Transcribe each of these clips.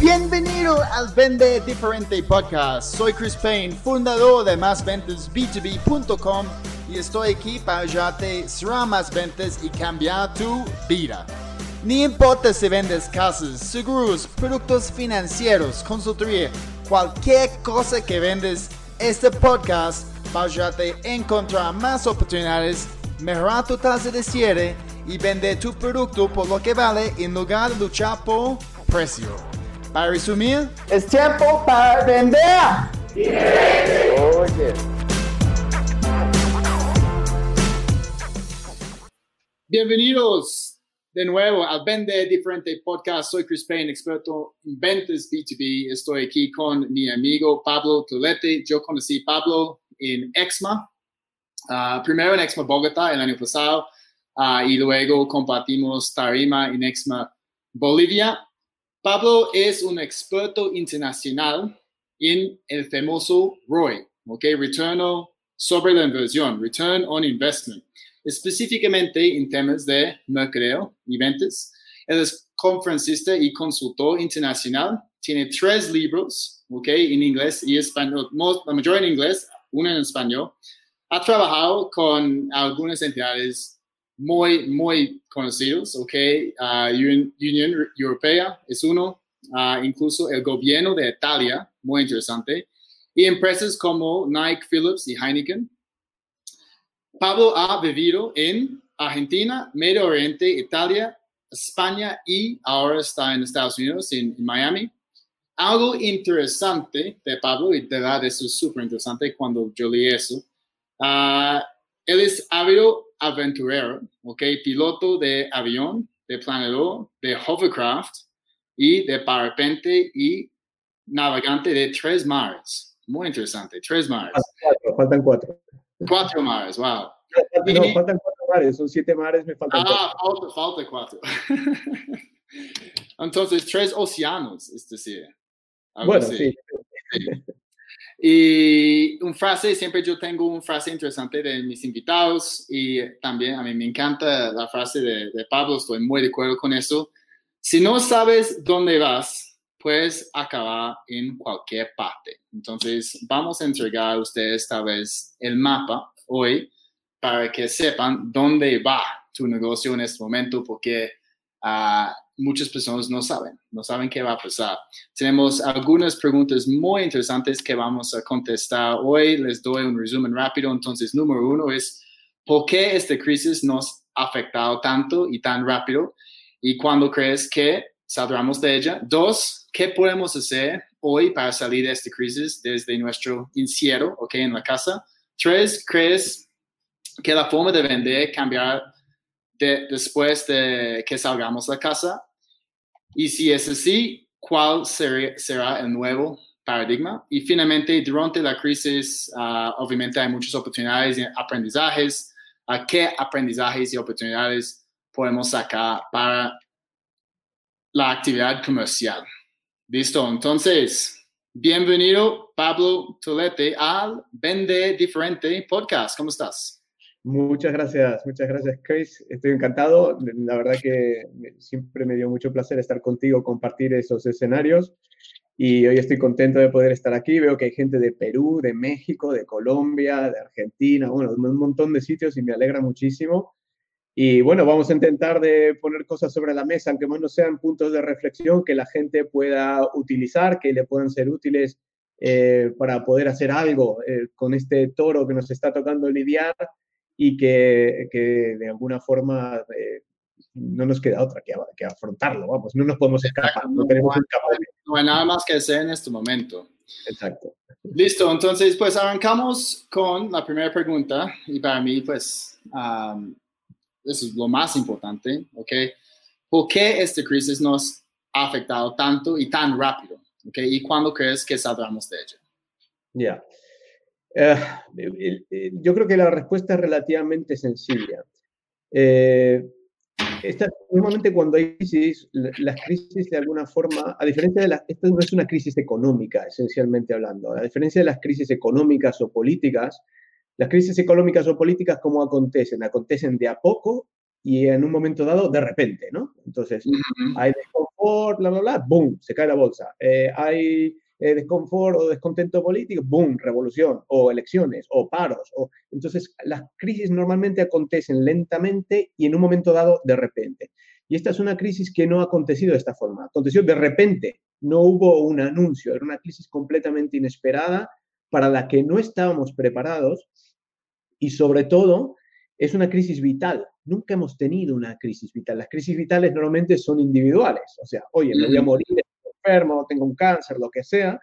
Bienvenido al Vende Diferente Podcast. Soy Chris Payne, fundador de másventasb2b.com y estoy aquí para ayudarte a cerrar más ventas y cambiar tu vida. Ni importa si vendes casas, seguros, productos financieros, consultoría, cualquier cosa que vendes, este podcast va a ayudarte a encontrar más oportunidades, mejorar tu tasa de cierre y vender tu producto por lo que vale en lugar de luchar por precio. Para resumir, Es tiempo para vender. Oye. bienvenidos de nuevo al Vende Diferente Podcast. Soy Chris Payne, experto en ventas B2B. Estoy aquí con mi amigo Pablo Tolete. Yo conocí a Pablo en Exma, ah, primero en Exma Bogotá el año pasado ah, y luego compartimos tarima en Exma Bolivia. Pablo es un experto internacional en el famoso ROI, ¿ok? Return sobre la inversión, Return on Investment, específicamente en temas de mercadeo y ventas. Él es conferencista y consultor internacional. Tiene tres libros, ¿ok? En inglés y español, la mayoría en inglés, uno en español. Ha trabajado con algunas entidades muy, muy conocidos, ¿ok? Ah, Un- Unión Europea es uno, ah, incluso el gobierno de Italia, muy interesante, y empresas como Nike, Philips y Heineken. Pablo ha vivido en Argentina, Medio Oriente, Italia, España y ahora está en Estados Unidos, en, en Miami. Algo interesante de Pablo, y de verdad eso es súper interesante cuando yo leí eso, ah, él es ávido aventurero, ¿ok? Piloto de avión, de planeador, de hovercraft y de parapente y navegante de tres mares. Muy interesante, tres mares. Cuatro, faltan cuatro. Cuatro mares, wow. No, Y- faltan cuatro mares, son siete mares, me faltan Ah, falta, falta cuatro. Entonces, tres océanos, es decir. cuatro. Bueno, así. sí. Y un frase, siempre yo tengo una frase interesante de mis invitados y también a mí me encanta la frase de, de Pablo, estoy muy de acuerdo con eso. Si no sabes dónde vas, puedes acabar en cualquier parte. Entonces, vamos a entregar a ustedes tal vez el mapa hoy para que sepan dónde va tu negocio en este momento, porque ah, muchas personas no saben, no saben qué va a pasar. Tenemos algunas preguntas muy interesantes que vamos a contestar hoy. Les doy un resumen rápido. Entonces, número uno es, ¿por qué esta crisis nos ha afectado tanto y tan rápido? ¿Y cuándo crees que saldremos de ella? Dos, ¿qué podemos hacer hoy para salir de esta crisis desde nuestro encierro, ok, en la casa? Tres, ¿crees que la forma de vender cambiará de- después de que salgamos de casa? Y si es así, ¿cuál ser- será el nuevo paradigma? Y finalmente, durante la crisis, ah, obviamente hay muchas oportunidades y aprendizajes. ¿A qué aprendizajes y oportunidades podemos sacar para la actividad comercial? Listo, entonces, bienvenido Pablo Tolete al Vende Diferente Podcast. ¿Cómo estás? Muchas gracias, muchas gracias, Chris. Estoy encantado. La verdad que siempre me dio mucho placer estar contigo, compartir esos escenarios. Y hoy estoy contento de poder estar aquí. Veo que hay gente de Perú, de México, de Colombia, de Argentina, bueno, un montón de sitios y me alegra muchísimo. Y bueno, vamos a intentar de poner cosas sobre la mesa, aunque más no sean puntos de reflexión que la gente pueda utilizar, que le puedan ser útiles eh, para poder hacer algo eh, con este toro que nos está tocando lidiar y que, que de alguna forma eh, no nos queda otra que, que afrontarlo, vamos, no nos podemos escapar, no tenemos escape. No hay nada más que hacer en este momento. Exacto. Listo, entonces pues arrancamos con la primera pregunta y para mí pues um, eso es lo más importante, ¿ok? ¿Por qué esta crisis nos ha afectado tanto y tan rápido? ¿ok? ¿Y cuándo crees que saldremos de ella? Ya. Eh, el- yo creo que la respuesta es relativamente sencilla. Eh, esta- normalmente cuando hay crisis, la- las crisis de alguna forma, a diferencia de las, esta no es una crisis económica, esencialmente hablando, a diferencia de las crisis económicas o políticas, las crisis económicas o políticas, ¿cómo acontecen? Acontecen de a poco y en un momento dado de repente, ¿no? Entonces, hay desconfort, bla, bla, bla, boom, se cae la bolsa. Eh, hay eh, desconfort o descontento político, boom, revolución, o elecciones, o paros. O... Entonces, las crisis normalmente acontecen lentamente y en un momento dado de repente. Y esta es una crisis que no ha acontecido de esta forma, aconteció de repente, no hubo un anuncio, era una crisis completamente inesperada para la que no estábamos preparados y sobre todo es una crisis vital. Nunca hemos tenido una crisis vital. Las crisis vitales normalmente son individuales, o sea, oye, me voy a morir, enfermo, tengo un cáncer, lo que sea,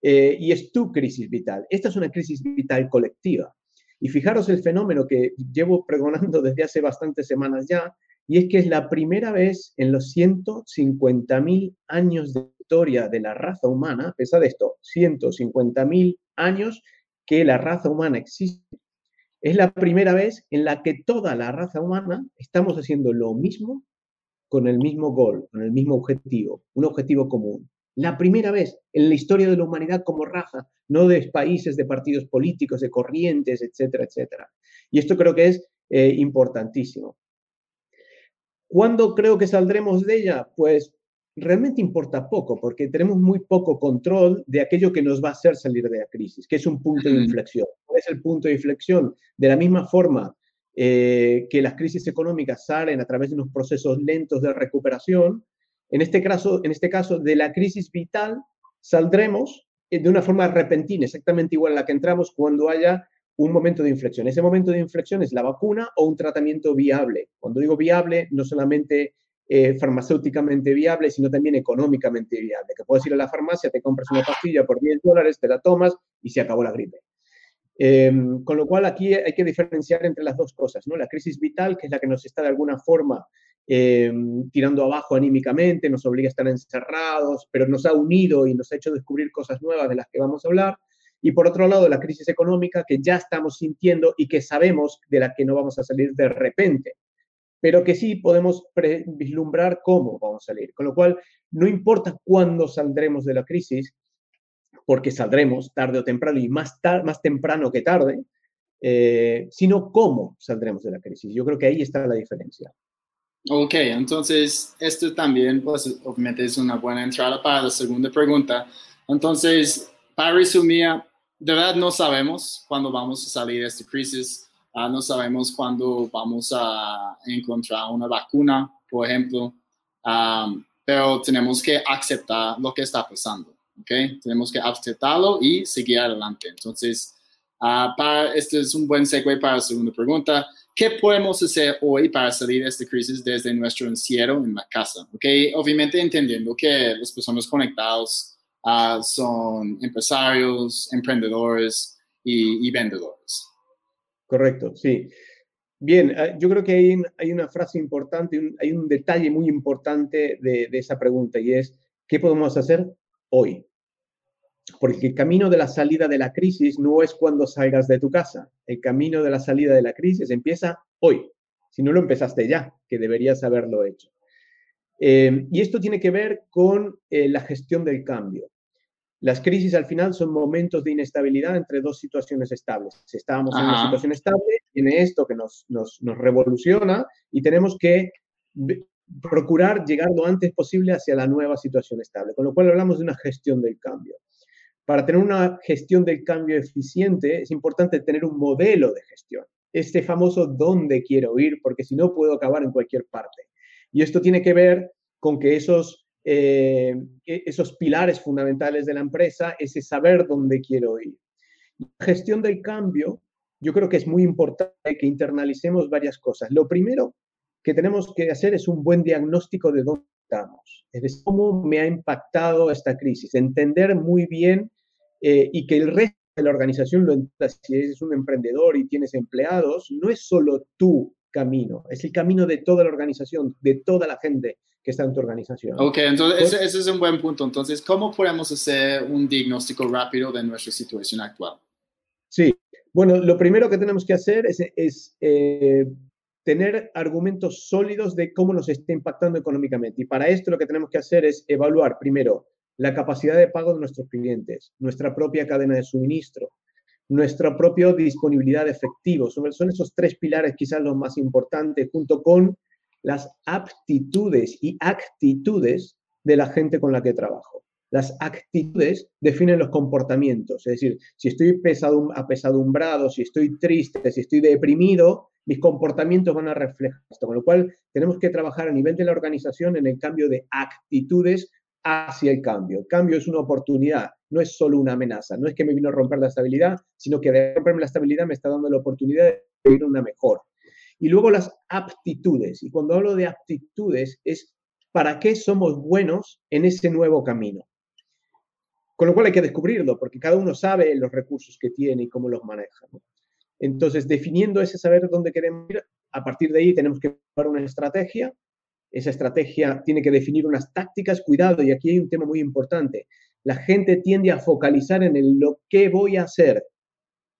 eh, y es tu crisis vital. Esta es una crisis vital colectiva. Y fijaros el fenómeno que llevo pregonando desde hace bastantes semanas ya, y es que es la primera vez en los 150.000 años de historia de la raza humana, pesa de esto, 150.000 años que la raza humana existe, es la primera vez en la que toda la raza humana estamos haciendo lo mismo con el mismo gol, con el mismo objetivo, un objetivo común. La primera vez en la historia de la humanidad como raza, no de países, de partidos políticos, de corrientes, etcétera, etcétera. Y esto creo que es eh, importantísimo. ¿Cuándo creo que saldremos de ella? Pues realmente importa poco, porque tenemos muy poco control de aquello que nos va a hacer salir de la crisis, que es un punto de inflexión. ¿Cuál es el punto de inflexión? De la misma forma eh, que las crisis económicas salen a través de unos procesos lentos de recuperación, en este caso, en este caso de la crisis vital saldremos eh, de una forma repentina, exactamente igual a la que entramos cuando haya un momento de inflexión. Ese momento de inflexión es la vacuna o un tratamiento viable. Cuando digo viable, no solamente eh, farmacéuticamente viable, sino también económicamente viable. Que puedes ir a la farmacia, te compras una pastilla por 10 dólares, te la tomas y se acabó la gripe. Em, con lo cual aquí hay que diferenciar entre las dos cosas, ¿no? La crisis vital, que es la que nos está de alguna forma em, tirando abajo anímicamente, nos obliga a estar encerrados, pero nos ha unido y nos ha hecho descubrir cosas nuevas de las que vamos a hablar. Y por otro lado, la crisis económica que ya estamos sintiendo y que sabemos de la que no vamos a salir de repente pero que sí podemos vislumbrar cómo vamos a salir. Con lo cual, no importa cuándo saldremos de la crisis, porque saldremos tarde o temprano y más, más temprano que tarde, eh, sino cómo saldremos de la crisis. Yo creo que ahí está la diferencia. Ok, entonces esto también, pues, obviamente es una buena entrada para la segunda pregunta. Entonces, para resumir, de verdad no sabemos cuándo vamos a salir de esta crisis. Ah, no sabemos cuándo vamos a encontrar una vacuna, por ejemplo, pero tenemos que aceptar lo que está pasando, Tenemos que aceptarlo y seguir adelante. Entonces, uh, para, este es un buen segue para la segunda pregunta. ¿Qué podemos hacer hoy para salir de esta crisis desde nuestro encierro en la casa? ¿ok? Obviamente entendiendo que las personas conectadas uh, son empresarios, emprendedores y, y vendedores. Correcto, sí. Bien, eh, yo creo que hay, hay una frase importante, hay un detalle muy importante de, esa pregunta y es, ¿qué podemos hacer hoy? Porque el camino de la salida de la crisis no es cuando salgas de tu casa. El camino de la salida de la crisis empieza hoy. Si no lo empezaste ya, que deberías haberlo hecho. Eh, y esto tiene que ver con eh, la gestión del cambio. Las crisis al final son momentos de inestabilidad entre dos situaciones estables. Si estábamos en una situación estable, tiene esto que nos, nos, revoluciona y tenemos que procurar llegar lo antes posible hacia la nueva situación estable. Con lo cual hablamos de una gestión del cambio. Para tener una gestión del cambio eficiente es importante tener un modelo de gestión. Este famoso dónde quiero ir, porque si no puedo acabar en cualquier parte. Y esto tiene que ver con que esos eh, esos pilares fundamentales de la empresa, ese saber dónde quiero ir. La gestión del cambio, yo creo que es muy importante que internalicemos varias cosas. Lo primero que tenemos que hacer es un buen diagnóstico de dónde estamos, es decir, cómo me ha impactado esta crisis, entender muy bien eh, y que el resto de la organización lo entienda. Si eres un emprendedor y tienes empleados, no es solo tu camino, es el camino de toda la organización, de toda la gente que está en tu organización. Ok, entonces ese, es un buen punto. Entonces, ¿cómo podemos hacer un diagnóstico rápido de nuestra situación actual? Sí, bueno, lo primero que tenemos que hacer es, eh, tener argumentos sólidos de cómo nos está impactando económicamente. Y para esto lo que tenemos que hacer es evaluar primero la capacidad de pago de nuestros clientes, nuestra propia cadena de suministro, nuestra propia disponibilidad de efectivos. Son esos tres pilares quizás los más importantes, junto con las aptitudes y actitudes de la gente con la que trabajo. Las actitudes definen los comportamientos, es decir, si estoy apesadumbrado, si estoy triste, si estoy deprimido, mis comportamientos van a reflejar esto, con lo cual tenemos que trabajar a nivel de la organización en el cambio de actitudes hacia el cambio. El cambio es una oportunidad, no es solo una amenaza, no es que me vino a romper la estabilidad, sino que de romperme la estabilidad me está dando la oportunidad de vivir una mejor. Y luego las aptitudes, y cuando hablo de aptitudes es para qué somos buenos en ese nuevo camino. Con lo cual hay que descubrirlo, porque cada uno sabe los recursos que tiene y cómo los maneja. Entonces, definiendo ese saber dónde queremos ir, a partir de ahí tenemos que tomar una estrategia. Esa estrategia tiene que definir unas tácticas. Cuidado, y aquí hay un tema muy importante. La gente tiende a focalizar en el lo que voy a hacer,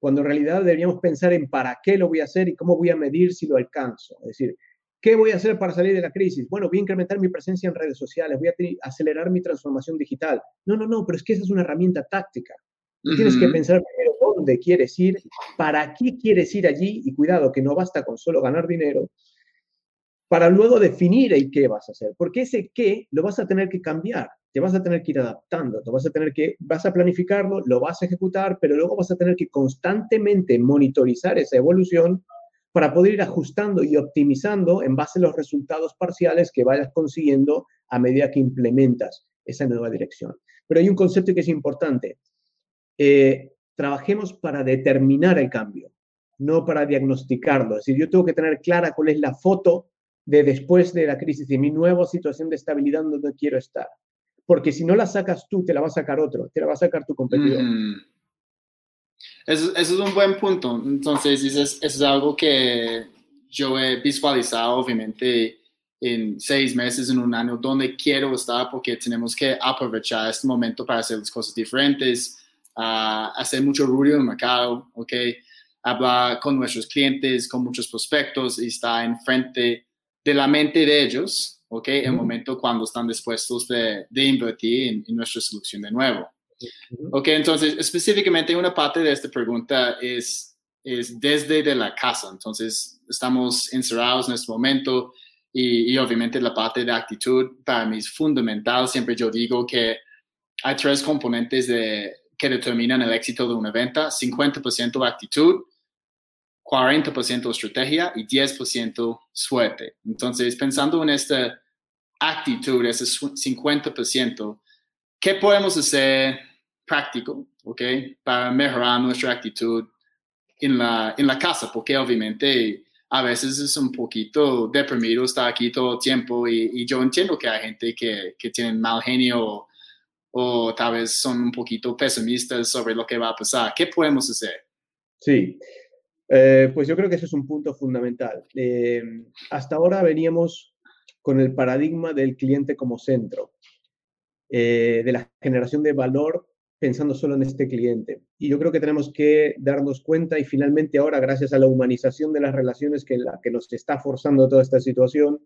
cuando en realidad deberíamos pensar en para qué lo voy a hacer y cómo voy a medir si lo alcanzo. Es decir, ¿Qué voy a hacer para salir de la crisis? Bueno, voy a incrementar mi presencia en redes sociales, voy a acelerar mi transformación digital. No, no, no, pero es que esa es una herramienta táctica. Tienes que pensar primero dónde quieres ir, para qué quieres ir allí y cuidado, que no basta con solo ganar dinero, para luego definir el qué vas a hacer, porque ese qué lo vas a tener que cambiar, te vas a tener que ir adaptando, te vas a tener que, vas a planificarlo, lo vas a ejecutar, pero luego vas a tener que constantemente monitorizar esa evolución para poder ir ajustando y optimizando en base a los resultados parciales que vayas consiguiendo a medida que implementas esa nueva dirección. Pero hay un concepto que es importante. Eh, trabajemos para determinar el cambio, no para diagnosticarlo. Es decir, yo tengo que tener clara cuál es la foto de después de la crisis y mi nueva situación de estabilidad donde quiero estar. Porque si no la sacas tú, te la va a sacar otro, te la va a sacar tu competidor. Eso, es un buen punto. Entonces, eso es, algo que yo he visualizado, obviamente, en seis meses, en un año, donde quiero estar, porque tenemos que aprovechar este momento para hacer las cosas diferentes, uh, hacer mucho ruido en el mercado, ¿ok? Hablar con nuestros clientes, con muchos prospectos y estar enfrente de la mente de ellos, ¿ok? En el momento cuando están dispuestos de, de invertir en, en nuestra solución de nuevo. Ok, entonces específicamente una parte de esta pregunta es, es desde de la casa. Entonces estamos encerrados en este momento y, y, obviamente la parte de actitud para mí es fundamental. Siempre yo digo que hay tres componentes de, que determinan el éxito de una venta. 50% actitud, 40% estrategia y 10% suerte. Entonces pensando en esta actitud, ese 50%, ¿qué podemos hacer práctico, ¿ok? Para mejorar nuestra actitud en la, en la casa, porque obviamente a veces es un poquito deprimido estar aquí todo el tiempo y, yo entiendo que hay gente que, que tiene mal genio o, tal vez son un poquito pesimistas sobre lo que va a pasar. ¿Qué podemos hacer? Sí, eh, pues yo creo que ese es un punto fundamental. Eh, hasta ahora veníamos con el paradigma del cliente como centro, eh, de la generación de valor pensando solo en este cliente. Y yo creo que tenemos que darnos cuenta y finalmente ahora, gracias a la humanización de las relaciones que, nos está forzando toda esta situación,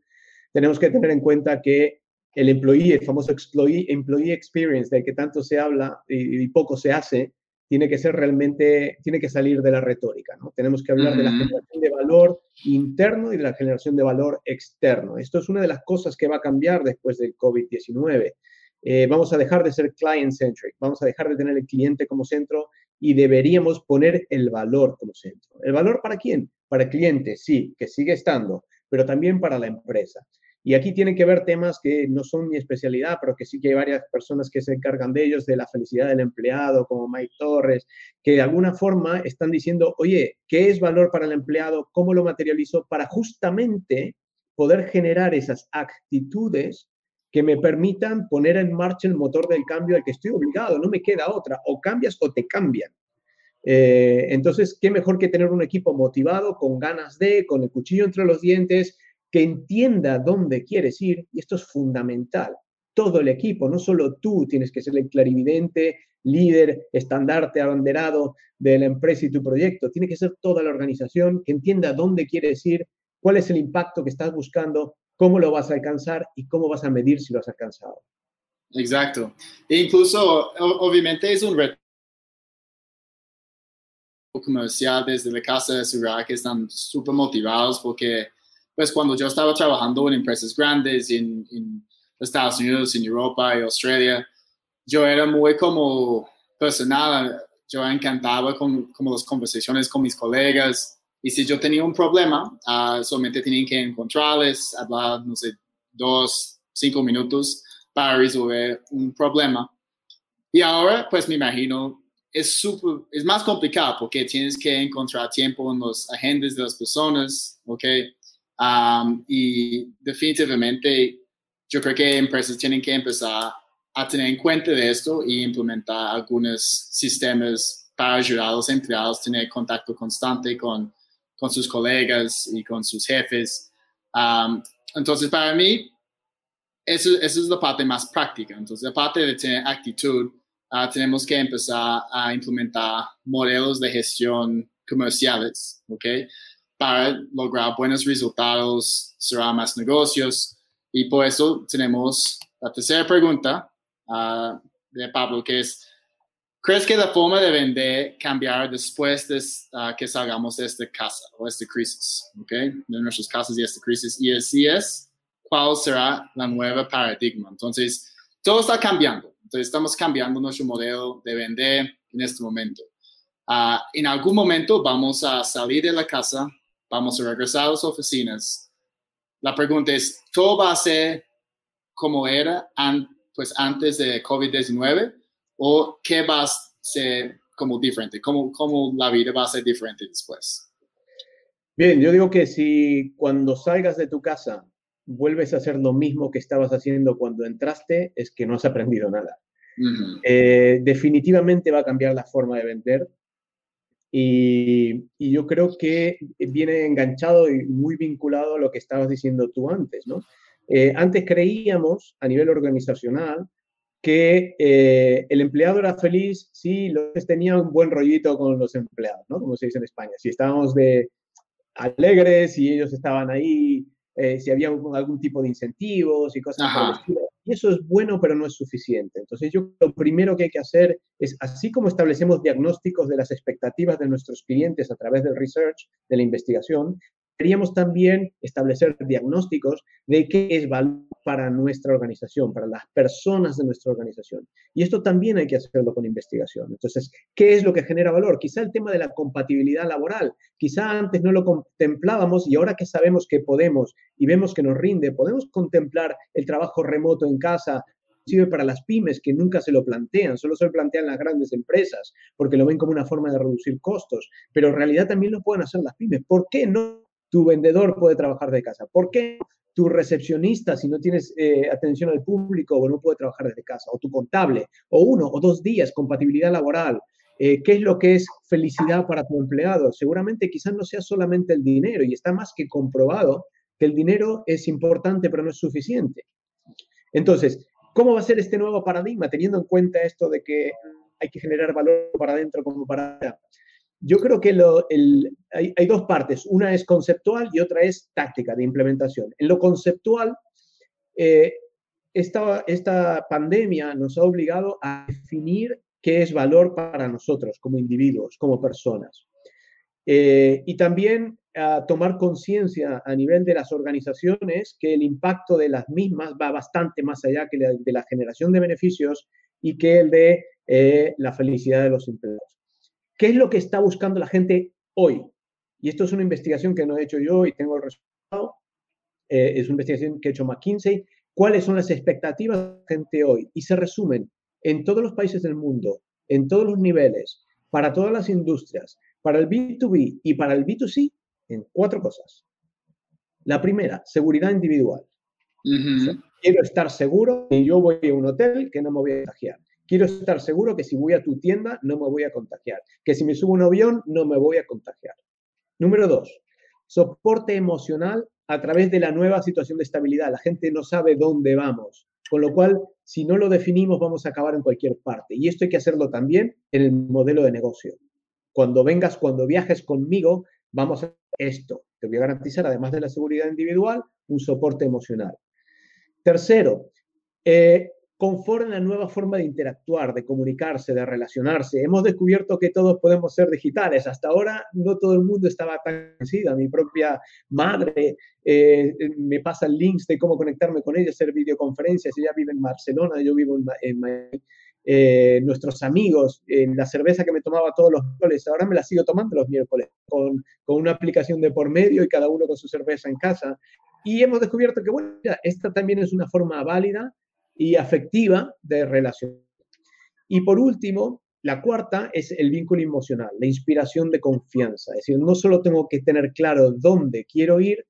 tenemos que tener en cuenta que el employee, el famoso employee, employee experience del que tanto se habla y, poco se hace, tiene que ser realmente, tiene que salir de la retórica, ¿no? Tenemos que hablar de la generación de valor interno y de la generación de valor externo. Esto es una de las cosas que va a cambiar después del COVID-19. Eh, vamos a dejar de ser client-centric, vamos a dejar de tener el cliente como centro y deberíamos poner el valor como centro. ¿El valor para quién? Para el cliente, sí, que sigue estando, pero también para la empresa. Y aquí tienen que ver temas que no son mi especialidad, pero que sí que hay varias personas que se encargan de ellos, de la felicidad del empleado, como Mike Torres, que de alguna forma están diciendo, oye, ¿qué es valor para el empleado? ¿Cómo lo materializo? Para justamente poder generar esas actitudes que me permitan poner en marcha el motor del cambio al que estoy obligado, no me queda otra, o cambias o te cambian. Eh, entonces, ¿qué mejor que tener un equipo motivado, con ganas de, con el cuchillo entre los dientes, que entienda dónde quieres ir? Y esto es fundamental. Todo el equipo, no solo tú tienes que ser el clarividente, líder, estandarte, abanderado de la empresa y tu proyecto. Tiene que ser toda la organización que entienda dónde quieres ir, cuál es el impacto que estás buscando cómo lo vas a alcanzar y cómo vas a medir si lo has alcanzado. Exacto. E incluso, obviamente, es un reto comercial desde la casa de seguridad que están súper motivados porque, pues, cuando yo estaba trabajando en empresas grandes, en, Estados Unidos, en Europa y Australia, yo era muy como personal, yo encantaba con como las conversaciones con mis colegas y si yo tenía un problema, uh, solamente tenía que encontrarles, hablar, no sé, dos, cinco minutos para resolver un problema. Y ahora, pues me imagino, es, super, es más complicado porque tienes que encontrar tiempo en los agendas de las personas, ¿ok? Um, y definitivamente yo creo que empresas tienen que empezar a tener en cuenta de esto y implementar algunos sistemas para ayudar a los empleados a tener contacto constante con, con sus colegas y con sus jefes. Um, entonces, para mí, eso, eso, es la parte más práctica. Entonces, aparte de tener actitud, uh, tenemos que empezar a implementar modelos de gestión comerciales, ¿ok? Para lograr buenos resultados, cerrar más negocios. Y por eso tenemos la tercera pregunta uh, de Pablo, que es, ¿crees que la forma de vender cambiará después de uh, que salgamos de esta casa o esta crisis, ¿ok? De nuestras casas y esta crisis. Y así es, ¿cuál será la nueva paradigma? Entonces, todo está cambiando. Entonces, estamos cambiando nuestro modelo de vender en este momento. Uh, en algún momento vamos a salir de la casa, vamos a regresar a las oficinas. La pregunta es, ¿todo va a ser como era an pues, antes de COVID-19 o qué va a ser como diferente? ¿Cómo, ¿Cómo la vida va a ser diferente después? Bien, yo digo que si cuando salgas de tu casa vuelves a hacer lo mismo que estabas haciendo cuando entraste, es que no has aprendido nada. Eh, definitivamente va a cambiar la forma de vender y, yo creo que viene enganchado y muy vinculado a lo que estabas diciendo tú antes, ¿no? Eh, antes creíamos a nivel organizacional que eh, el empleado era feliz si los tenía un buen rollito con los empleados, ¿no? Como se dice en España. Si estábamos de alegres y ellos estaban ahí eh, si había algún tipo de incentivos y cosas Y eso es bueno, pero no es suficiente. Entonces, yo lo primero que hay que hacer es, así como establecemos diagnósticos de las expectativas de nuestros clientes a través del research, de la investigación, Queríamos también establecer diagnósticos de qué es valor para nuestra organización, para las personas de nuestra organización. Y esto también hay que hacerlo con investigación. Entonces, ¿qué es lo que genera valor? Quizá el tema de la compatibilidad laboral. Quizá antes no lo contemplábamos y ahora que sabemos que podemos y vemos que nos rinde, podemos contemplar el trabajo remoto en casa, sirve para las pymes que nunca se lo plantean, solo se lo plantean las grandes empresas porque lo ven como una forma de reducir costos, pero en realidad también lo pueden hacer las pymes. ¿Por qué no tu vendedor puede trabajar de casa. ¿Por qué tu recepcionista, si no tienes eh, atención al público, no puede trabajar desde casa? O tu contable, o uno o dos días, compatibilidad laboral. Eh, ¿Qué es lo que es felicidad para tu empleado? Seguramente quizás no sea solamente el dinero y está más que comprobado que el dinero es importante pero no es suficiente. Entonces, ¿cómo va a ser este nuevo paradigma teniendo en cuenta esto de que hay que generar valor para adentro como para afuera? Yo creo que hay, dos partes. Una es conceptual y otra es táctica de implementación. En lo conceptual, eh, esta, pandemia nos ha obligado a definir qué es valor para nosotros como individuos, como personas. Eh, y también a tomar conciencia a nivel de las organizaciones que el impacto de las mismas va bastante más allá que de la generación de beneficios y que el de eh, la felicidad de los empleados. ¿Qué es lo que está buscando la gente hoy? Y esto es una investigación que no he hecho yo y tengo el resultado. Eh, es una investigación que ha hecho McKinsey. ¿Cuáles son las expectativas de la gente hoy? Y se resumen en todos los países del mundo, en todos los niveles, para todas las industrias, para el B2B y para el B2C, en cuatro cosas. La primera, seguridad individual. quiero estar seguro que yo voy a un hotel que no me voy a contagiar. Quiero estar seguro que si voy a tu tienda no me voy a contagiar, que si me subo un avión no me voy a contagiar. Número dos, soporte emocional a través de la nueva situación de estabilidad. La gente no sabe dónde vamos, con lo cual, si no lo definimos, vamos a acabar en cualquier parte. Y esto hay que hacerlo también en el modelo de negocio. Cuando vengas, cuando viajes conmigo, vamos a esto. Te voy a garantizar, además de la seguridad individual, un soporte emocional. Tercero, eh, conforme a la nueva forma de interactuar, de comunicarse, de relacionarse. Hemos descubierto que todos podemos ser digitales. Hasta ahora no todo el mundo estaba tan convencido. Mi propia madre eh, me pasa links de cómo conectarme con ella, hacer videoconferencias. Ella vive en Barcelona, yo vivo en, Miami. Eh, nuestros amigos, en la cerveza que me tomaba todos los miércoles, ahora me la sigo tomando los miércoles, con, con, una aplicación de por medio y cada uno con su cerveza en casa. Y hemos descubierto que, bueno, esta también es una forma válida y afectiva de relación. Y por último, la cuarta es el vínculo emocional, la inspiración de confianza. Es decir, no solo tengo que tener claro dónde quiero ir,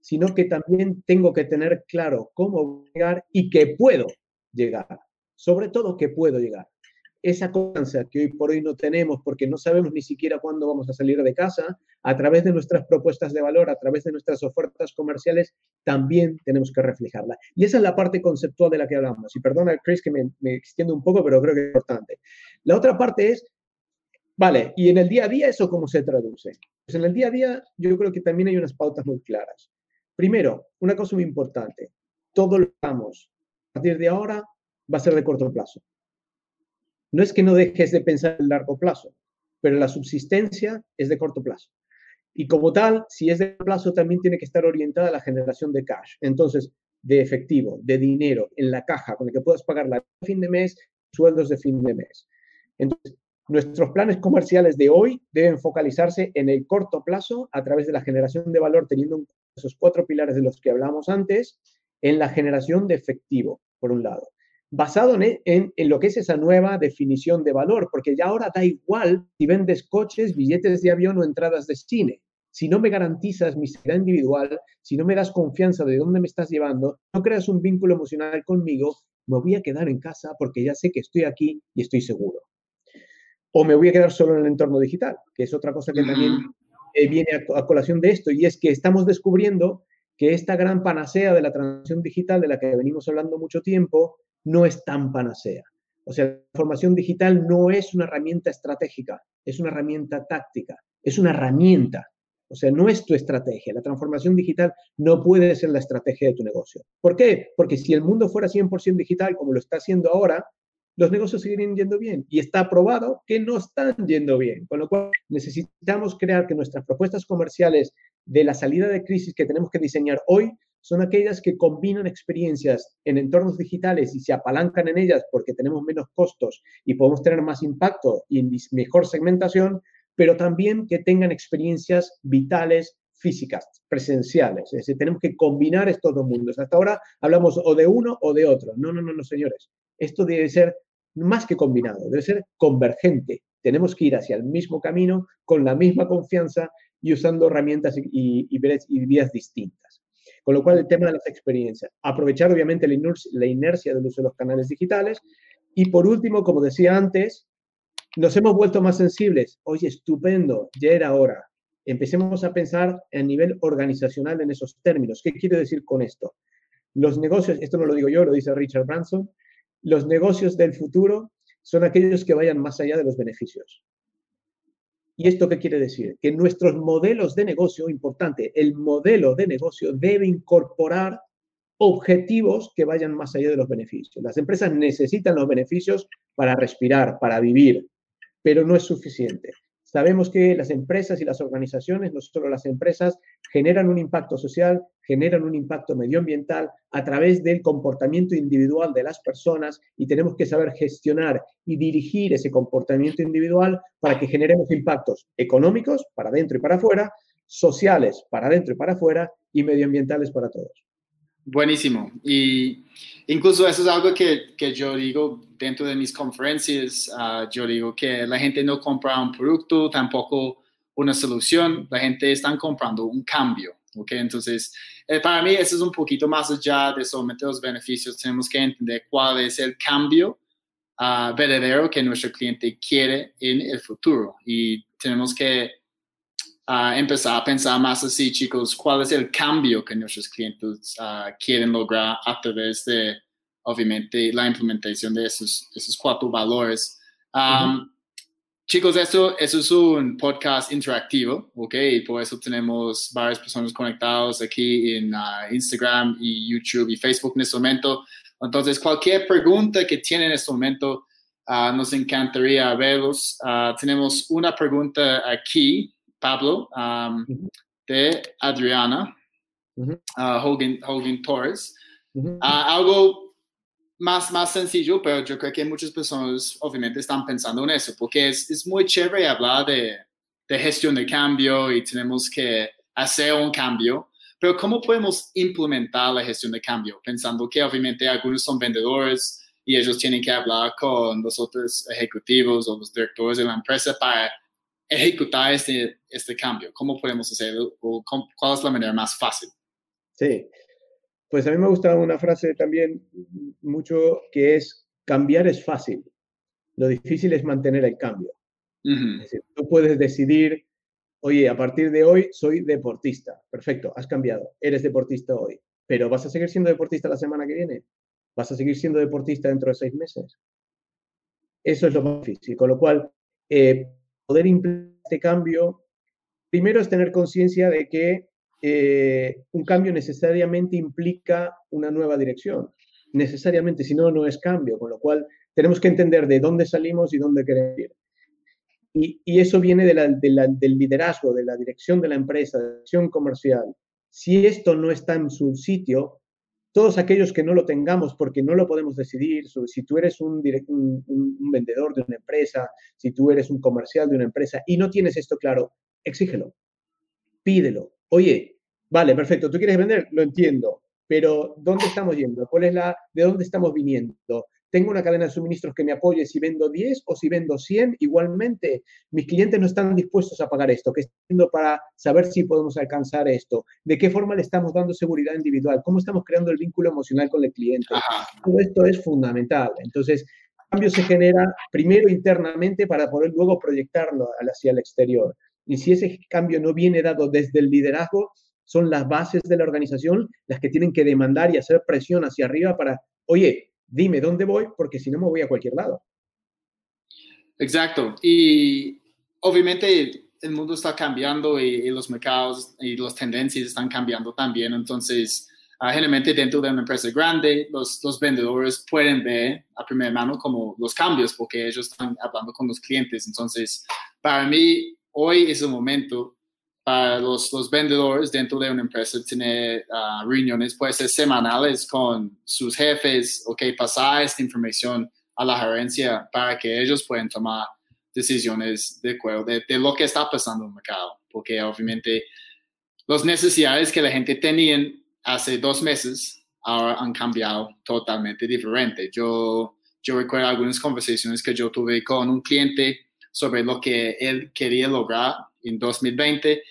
sino que también tengo que tener claro cómo llegar y que puedo llegar. Sobre todo que puedo llegar esa confianza que hoy por hoy no tenemos porque no sabemos ni siquiera cuándo vamos a salir de casa, a través de nuestras propuestas de valor, a través de nuestras ofertas comerciales, también tenemos que reflejarla. Y esa es la parte conceptual de la que hablamos. Y perdona, Chris, que me, extiendo un poco, pero creo que es importante. La otra parte es, vale, y en el día a día eso cómo se traduce. Pues en el día a día yo creo que también hay unas pautas muy claras. Primero, una cosa muy importante, todo lo que hagamos a partir de ahora va a ser de corto plazo no es que no dejes de pensar en largo plazo, pero la subsistencia es de corto plazo. Y como tal, si es de plazo, también tiene que estar orientada a la generación de cash. Entonces, de efectivo, de dinero en la caja con el que puedas pagar la fin de mes, sueldos de fin de mes. Entonces, nuestros planes comerciales de hoy deben focalizarse en el corto plazo a través de la generación de valor, teniendo esos cuatro pilares de los que hablamos antes, en la generación de efectivo, por un lado basado en, lo que es esa nueva definición de valor, porque ya ahora da igual si vendes coches, billetes de avión o entradas de cine. Si no me garantizas mi seguridad individual, si no me das confianza de dónde me estás llevando, no creas un vínculo emocional conmigo, me voy a quedar en casa porque ya sé que estoy aquí y estoy seguro. O me voy a quedar solo en el entorno digital, que es otra cosa que también eh, viene a colación de esto, y es que estamos descubriendo que esta gran panacea de la transición digital de la que venimos hablando mucho tiempo no es tan panacea. O sea, la transformación digital no es una herramienta estratégica, es una herramienta táctica, es una herramienta. O sea, no es tu estrategia. La transformación digital no puede ser la estrategia de tu negocio. ¿Por qué? Porque si el mundo fuera 100% digital, como lo está haciendo ahora, los negocios seguirían yendo bien. Y está probado que no están yendo bien. Con lo cual, necesitamos crear que nuestras propuestas comerciales de la salida de crisis que tenemos que diseñar hoy son aquellas que combinan experiencias en entornos digitales y se apalancan en ellas porque tenemos menos costos y podemos tener más impacto y mejor segmentación, pero también que tengan experiencias vitales físicas, presenciales. Es decir, tenemos que combinar estos dos mundos. Hasta ahora hablamos o de uno o de otro. No, no, no, señores. Esto debe ser más que combinado, debe ser convergente. Tenemos que ir hacia el mismo camino, con la misma confianza y usando herramientas y vías distintas. Con lo cual, el tema de las experiencias. Aprovechar, obviamente, la inercia, la inercia del uso de los canales digitales. Y por último, como decía antes, nos hemos vuelto más sensibles. Oye, estupendo, ya era hora. Empecemos a pensar a nivel organizacional en esos términos. ¿Qué quiero decir con esto? Los negocios, esto no lo digo yo, lo dice Richard Branson, los negocios del futuro son aquellos que vayan más allá de los beneficios. ¿Y esto qué quiere decir? Que nuestros modelos de negocio, importante, el modelo de negocio debe incorporar objetivos que vayan más allá de los beneficios. Las empresas necesitan los beneficios para respirar, para vivir, pero no es suficiente. Sabemos que las empresas y las organizaciones, no solo las empresas, generan un impacto social, generan un impacto medioambiental a través del comportamiento individual de las personas y tenemos que saber gestionar y dirigir ese comportamiento individual para que generemos impactos económicos para dentro y para afuera, sociales para dentro y para afuera y medioambientales para todos. Buenísimo. Y incluso eso es algo que, que yo digo dentro de mis conferencias. Uh, yo digo que la gente no compra un producto, tampoco una solución. La gente está comprando un cambio. ¿ok? Entonces, eh, para mí eso es un poquito más allá de solamente los beneficios. Tenemos que entender cuál es el cambio uh, verdadero que nuestro cliente quiere en el futuro. Y tenemos que empezar a pensar más así, chicos, cuál es el cambio que nuestros clientes uh, quieren lograr a través de, obviamente, la implementación de esos, esos cuatro valores. Um, chicos, esto, eso es un podcast interactivo, ¿ok? Y por eso tenemos varias personas conectadas aquí en uh, Instagram y YouTube y Facebook en este momento. Entonces, cualquier pregunta que tienen en este momento, uh, nos encantaría verlos. Uh, tenemos una pregunta aquí, Pablo, um, de Adriana uh, Hogan, Hogan, Torres. algo más, más sencillo, pero yo creo que muchas personas obviamente están pensando en eso, porque es, es muy chévere hablar de, de gestión de cambio y tenemos que hacer un cambio, pero ¿cómo podemos implementar la gestión de cambio? Pensando que obviamente algunos son vendedores y ellos tienen que hablar con los otros ejecutivos o los directores de la empresa para ejecutar este, este cambio. ¿Cómo podemos hacerlo? ¿O ¿Cuál es la manera más fácil? Sí, pues a mí me gusta una frase también mucho que es cambiar es fácil, lo difícil es mantener el cambio. es decir, tú puedes decidir oye, a partir de hoy soy deportista. Perfecto, has cambiado, eres deportista hoy. Pero ¿vas a seguir siendo deportista la semana que viene? ¿Vas a seguir siendo deportista dentro de seis meses? Eso es lo más difícil. Con lo cual, eh, poder implementar este cambio, primero es tener conciencia de que eh, un cambio necesariamente implica una nueva dirección. Necesariamente, si no, no es cambio. Con lo cual, tenemos que entender de dónde salimos y dónde queremos ir. Y, eso viene del liderazgo, de la dirección de la empresa, de la dirección comercial. Si esto no está en su sitio, todos aquellos que no lo tengamos porque no lo podemos decidir, si tú eres un, un, vendedor de una empresa, si tú eres un comercial de una empresa y no tienes esto claro, exígelo, pídelo. Oye, vale, perfecto, tú quieres vender, lo entiendo, pero ¿dónde estamos yendo? ¿Cuál es la, ¿De dónde estamos viniendo? Tengo una cadena de suministros que me apoye si vendo 10 o si vendo 100, igualmente mis clientes no están dispuestos a pagar esto. ¿Qué estoy haciendo para saber si podemos alcanzar esto? ¿De qué forma le estamos dando seguridad individual? ¿Cómo estamos creando el vínculo emocional con el cliente? Todo esto es fundamental. Entonces, el cambio se genera primero internamente para poder luego proyectarlo hacia el exterior. Y si ese cambio no viene dado desde el liderazgo, son las bases de la organización las que tienen que demandar y hacer presión hacia arriba para, oye, dime dónde voy, porque si no me voy a cualquier lado. Exacto. Y obviamente el mundo está cambiando y, los mercados y las tendencias están cambiando también. Entonces, uh, generalmente dentro de una empresa grande, los, los vendedores pueden ver a primera mano como los cambios porque ellos están hablando con los clientes. Entonces, para mí, hoy es el momento para los, los, vendedores dentro de una empresa tener uh, reuniones, puede ser semanales con sus jefes, ok, pasar esta información a la gerencia para que ellos puedan tomar decisiones de acuerdo de, de, lo que está pasando en el mercado, porque obviamente las necesidades que la gente tenía hace dos meses ahora han cambiado totalmente diferente. Yo, yo recuerdo algunas conversaciones que yo tuve con un cliente sobre lo que él quería lograr en 2020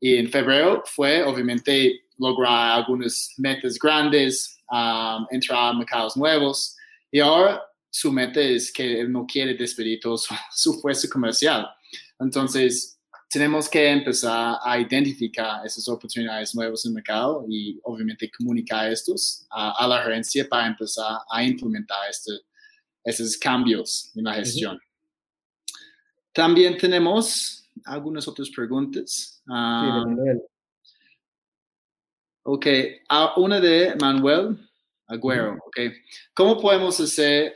y en febrero fue obviamente lograr algunas metas grandes, um, entrar a mercados nuevos y ahora su meta es que él no quiere despedir todo su, su fuerza comercial. Entonces, tenemos que empezar a identificar esas oportunidades nuevas en el mercado y obviamente comunicar estos a, la gerencia para empezar a implementar este, esos cambios en la gestión. También tenemos algunas otras preguntas. Ah, Manuel. Ok, una de Manuel Agüero. Okay. ¿Cómo podemos hacer,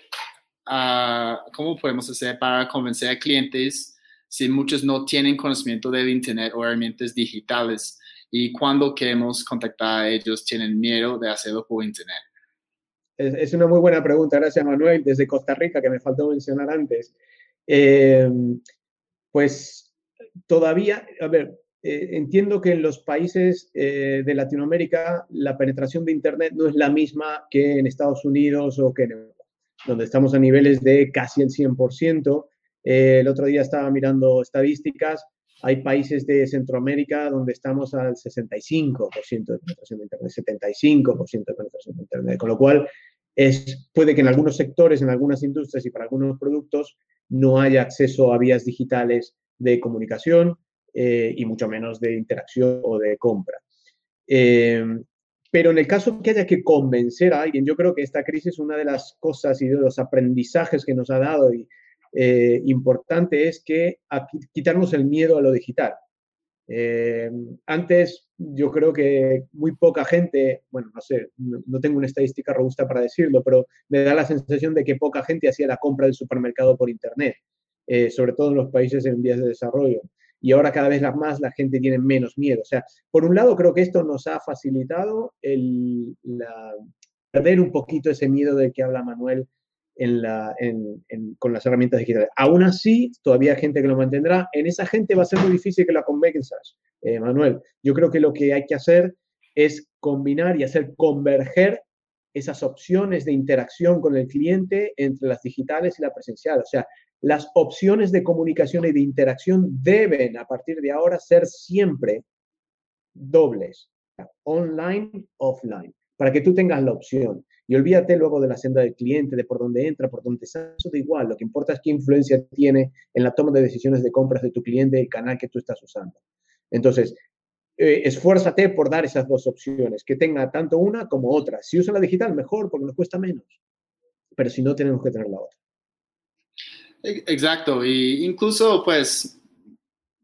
uh, cómo podemos hacer para convencer a clientes si muchos no tienen conocimiento del Internet o herramientas digitales y cuando queremos contactar a ellos tienen miedo de hacerlo por Internet? Es, es una muy buena pregunta. Gracias, Manuel. Desde Costa Rica, que me faltó mencionar antes. Eh, pues todavía, a ver, eh, entiendo que en los países eh, de Latinoamérica la penetración de Internet no es la misma que en Estados Unidos o que en Europa, donde estamos a niveles de casi el 100%. Eh, el otro día estaba mirando estadísticas. Hay países de Centroamérica donde estamos al 65% de penetración de Internet, 75% de penetración de Internet, con lo cual es, puede que en algunos sectores, en algunas industrias y para algunos productos no haya acceso a vías digitales de comunicación eh, y mucho menos de interacción o de compra. Eh, pero en el caso que haya que convencer a alguien, yo creo que esta crisis, una de las cosas y de los aprendizajes que nos ha dado y, eh, importante es que quitarnos el miedo a lo digital. Eh, antes yo creo que muy poca gente, bueno, no sé, no, tengo una estadística robusta para decirlo, pero me da la sensación de que poca gente hacía la compra del supermercado por Internet, eh, sobre todo en los países en vías de desarrollo. Y ahora cada vez más la gente tiene menos miedo. O sea, por un lado creo que esto nos ha facilitado el, perder un poquito ese miedo del que habla Manuel con las herramientas digitales. Aún así, todavía hay gente que lo mantendrá. En esa gente va a ser muy difícil que la convenzas, eh, Manuel. Yo creo que lo que hay que hacer es combinar y hacer converger esas opciones de interacción con el cliente entre las digitales y la presencial. O sea, las opciones de comunicación y de interacción deben a partir de ahora ser siempre dobles, online, offline, para que tú tengas la opción. Y olvídate luego de la senda del cliente, de por dónde entra, por dónde sale, eso da igual. Lo que importa es qué influencia tiene en la toma de decisiones de compras de tu cliente, el canal que tú estás usando. Entonces, eh, esfuérzate por dar esas dos opciones, que tenga tanto una como otra. Si usa la digital, mejor, porque nos cuesta menos. Pero si no, tenemos que tener la otra. Exacto. Y incluso, pues,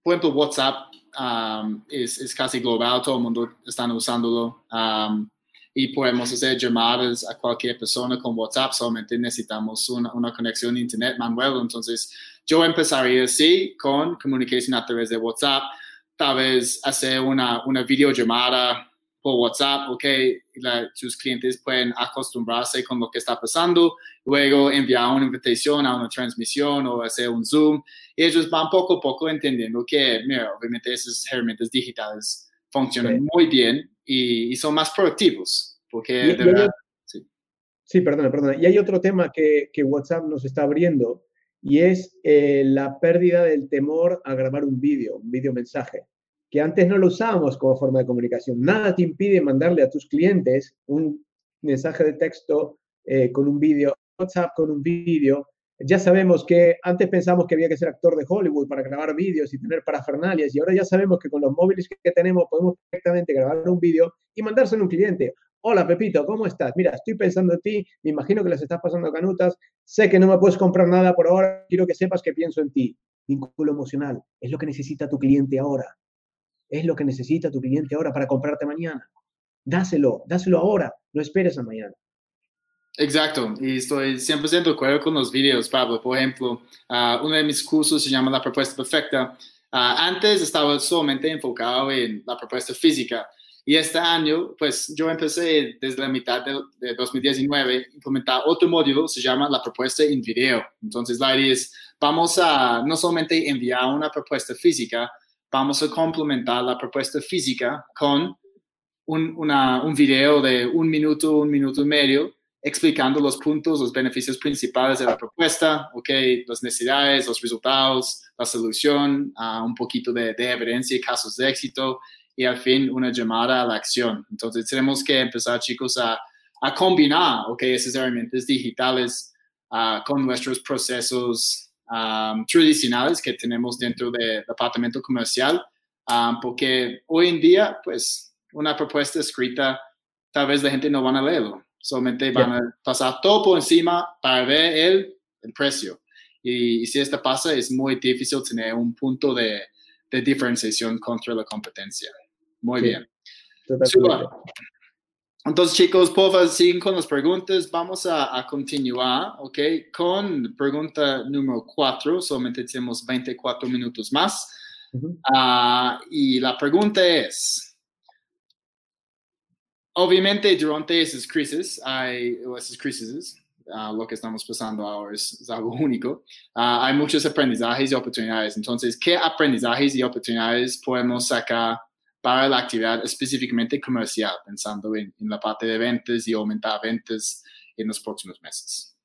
por ejemplo, WhatsApp um, es, casi global, todo el mundo está usándolo. Um, y podemos hacer llamadas a cualquier persona con WhatsApp, solamente necesitamos una, una conexión a Internet, Manuel. Entonces, yo empezaría así con comunicación a través de WhatsApp, tal vez hacer una, una videollamada por WhatsApp, ok, sus clientes pueden acostumbrarse con lo que está pasando, luego enviar una invitación a una transmisión o hacer un Zoom, y ellos van poco a poco entendiendo que, mira, obviamente esas herramientas digitales funcionan muy bien y, son más productivos. Porque de verdad, sí. sí, perdona, perdona. Y hay otro tema que, que WhatsApp nos está abriendo y es eh, la pérdida del temor a grabar un vídeo, un vídeo mensaje, que antes no lo usábamos como forma de comunicación. Nada te impide mandarle a tus clientes un mensaje de texto eh, con un vídeo, WhatsApp con un vídeo, ya sabemos que antes pensamos que había que ser actor de Hollywood para grabar vídeos y tener parafernalias y ahora ya sabemos que con los móviles que tenemos podemos perfectamente grabar un vídeo y mandárselo a un cliente. Hola Pepito, ¿cómo estás? Mira, estoy pensando en ti, me imagino que las estás pasando canutas, sé que no me puedes comprar nada por ahora, quiero que sepas que pienso en ti. Vínculo emocional, es lo que necesita tu cliente ahora. Es lo que necesita tu cliente ahora para comprarte mañana. Dáselo, dáselo ahora, no esperes a mañana. Exacto, y estoy 100% de acuerdo con los videos, Pablo. Por ejemplo, uh, uno de mis cursos se llama La Propuesta Perfecta. Uh, antes estaba solamente enfocado en la propuesta física y este año, pues yo empecé desde la mitad de, de 2019 a implementar otro módulo, se llama La Propuesta en Video. Entonces, la idea es, vamos a no solamente enviar una propuesta física, vamos a complementar la propuesta física con un, una, un video de un minuto, un minuto y medio explicando los puntos, los beneficios principales de la propuesta, okay, las necesidades, los resultados, la solución, uh, un poquito de, de, evidencia y casos de éxito y al fin una llamada a la acción. Entonces tenemos que empezar, chicos, a, a combinar okay, esas herramientas digitales uh, con nuestros procesos um, tradicionales que tenemos dentro del departamento comercial, um, porque hoy en día, pues, una propuesta escrita, tal vez la gente no van a leerlo solamente van a pasar todo por encima para ver el, el precio. Y, si esto pasa, es muy difícil tener un punto de, de diferenciación contra la competencia. Muy bien. Entonces, chicos, por favor, siguen con las preguntas. Vamos a, a continuar, ¿ok? Con pregunta número 4. Solamente tenemos 24 minutos más. Ah, y la pregunta es, obviamente durante esas crisis, hay, esas crisis, uh, lo que estamos pasando ahora es, algo único, uh, hay muchos aprendizajes y oportunidades. Entonces, ¿qué aprendizajes y oportunidades podemos sacar para la actividad específicamente comercial, pensando en, en la parte de ventas y aumentar ventas en los próximos meses?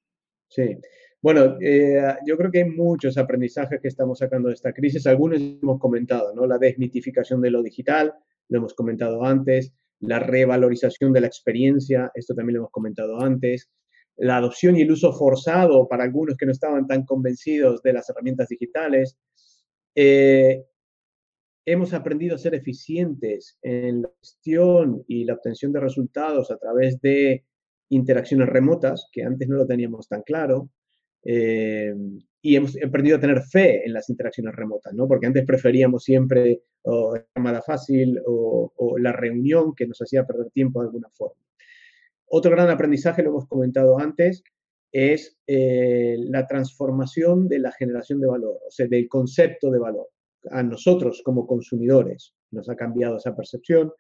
Sí. Bueno, eh, yo creo que hay muchos aprendizajes que estamos sacando de esta crisis. Algunos hemos comentado, ¿no? La desmitificación de lo digital, lo hemos comentado antes la revalorización de la experiencia, esto también lo hemos comentado antes, la adopción y el uso forzado para algunos que no estaban tan convencidos de las herramientas digitales. Eh, hemos aprendido a ser eficientes en la gestión y la obtención de resultados a través de interacciones remotas, que antes no lo teníamos tan claro. Eh, y hemos aprendido a tener fe en las interacciones remotas, ¿no? Porque antes preferíamos siempre o llamada fácil o, la reunión que nos hacía perder tiempo de alguna forma. Otro gran aprendizaje, lo hemos comentado antes, es eh, la transformación de la generación de valor, o sea, del concepto de valor. A nosotros como consumidores nos ha cambiado esa percepción.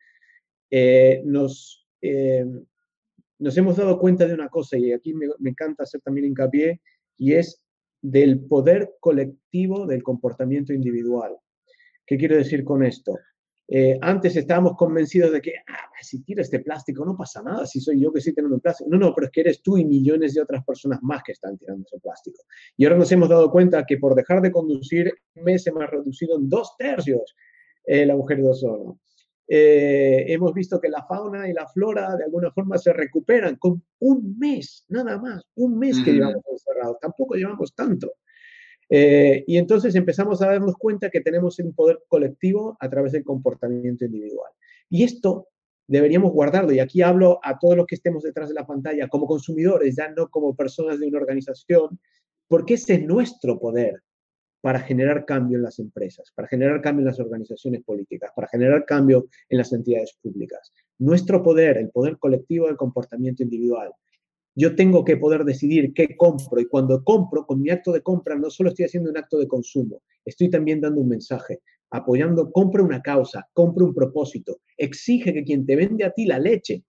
Eh, nos, eh, nos hemos dado cuenta de una cosa, y aquí me, me encanta hacer también hincapié, y es del poder colectivo del comportamiento individual. ¿Qué quiero decir con esto? Eh, antes estábamos convencidos de que ah, si tiro este plástico no pasa nada, si soy yo que estoy tirando plástico. No, no, pero es que eres tú y millones de otras personas más que están tirando ese plástico. Y ahora nos hemos dado cuenta que por dejar de conducir, un mes hemos reducido en dos tercios el agujero de ozono. Eh, hemos visto que la fauna y la flora de alguna forma se recuperan con un mes, nada más, un mes que llevamos encerrados, tampoco llevamos tanto. Eh, y entonces empezamos a darnos cuenta que tenemos un poder colectivo a través del comportamiento individual. Y esto deberíamos guardarlo, y aquí hablo a todos los que estemos detrás de la pantalla, como consumidores, ya no como personas de una organización, porque ese es nuestro poder para generar cambio en las empresas, para generar cambio en las organizaciones políticas, para generar cambio en las entidades públicas. Nuestro poder, el poder colectivo del comportamiento individual. Yo tengo que poder decidir qué compro y cuando compro, con mi acto de compra, no solo estoy haciendo un acto de consumo, estoy también dando un mensaje, apoyando, compra una causa, compra un propósito. Exige que quien te vende a ti la leche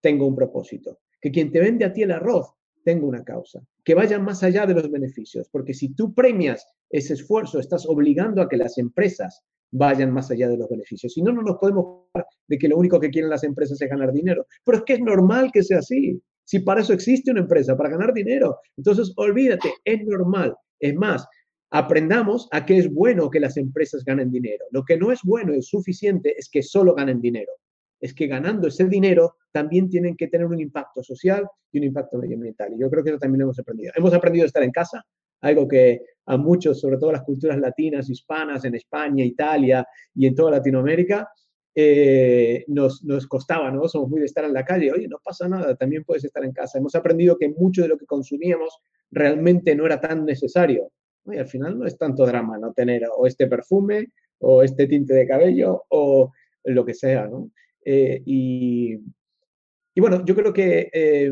tenga un propósito, que quien te vende a ti el arroz tenga una causa, que vayan más allá de los beneficios, porque si tú premias ese esfuerzo, estás obligando a que las empresas vayan más allá de los beneficios. Si no, no nos podemos de que lo único que quieren las empresas es ganar dinero. Pero es que es normal que sea así. Si para eso existe una empresa, para ganar dinero. Entonces, olvídate, es normal. Es más, aprendamos a que es bueno que las empresas ganen dinero. Lo que no es bueno y suficiente es que solo ganen dinero. Es que ganando ese dinero también tienen que tener un impacto social y un impacto medioambiental. Y yo creo que eso también lo hemos aprendido. Hemos aprendido a estar en casa, algo que a muchos, sobre todo las culturas latinas, hispanas, en España, Italia y en toda Latinoamérica, eh, nos, nos, costaba, ¿no? Somos muy de estar en la calle, oye, no pasa nada, también puedes estar en casa. Hemos aprendido que mucho de lo que consumíamos realmente no era tan necesario. Y al final no es tanto drama no tener o este perfume o este tinte de cabello o lo que sea, ¿no? Eh, y, y, bueno, yo creo que eh,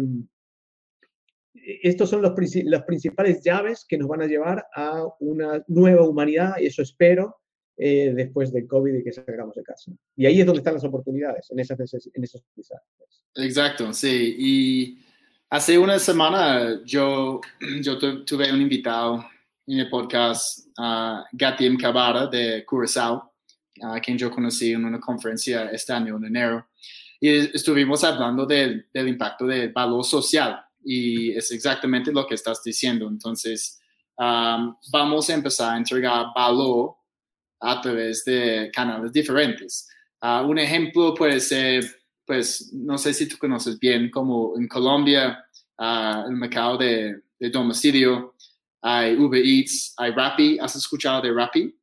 estos son los, las principales llaves que nos van a llevar a una nueva humanidad, y eso espero, eh, después del COVID y que salgamos de casa. Y ahí es donde están las oportunidades, en, esas, en esos. Exacto, sí. Y hace una semana yo, yo tuve un invitado en el podcast, uh, Gatim Cabara de Curazao, a quien yo conocí en una conferencia este año, en enero. Y estuvimos hablando del, del impacto del valor social y es exactamente lo que estás diciendo. Entonces, vamos a empezar a entregar valor a través de canales diferentes. Ah, un ejemplo puede ser, pues, no sé si tú conoces bien, como en Colombia, uh, el mercado de, domicilio, hay Uber Eats, hay Rappi. ¿Has escuchado de Rappi?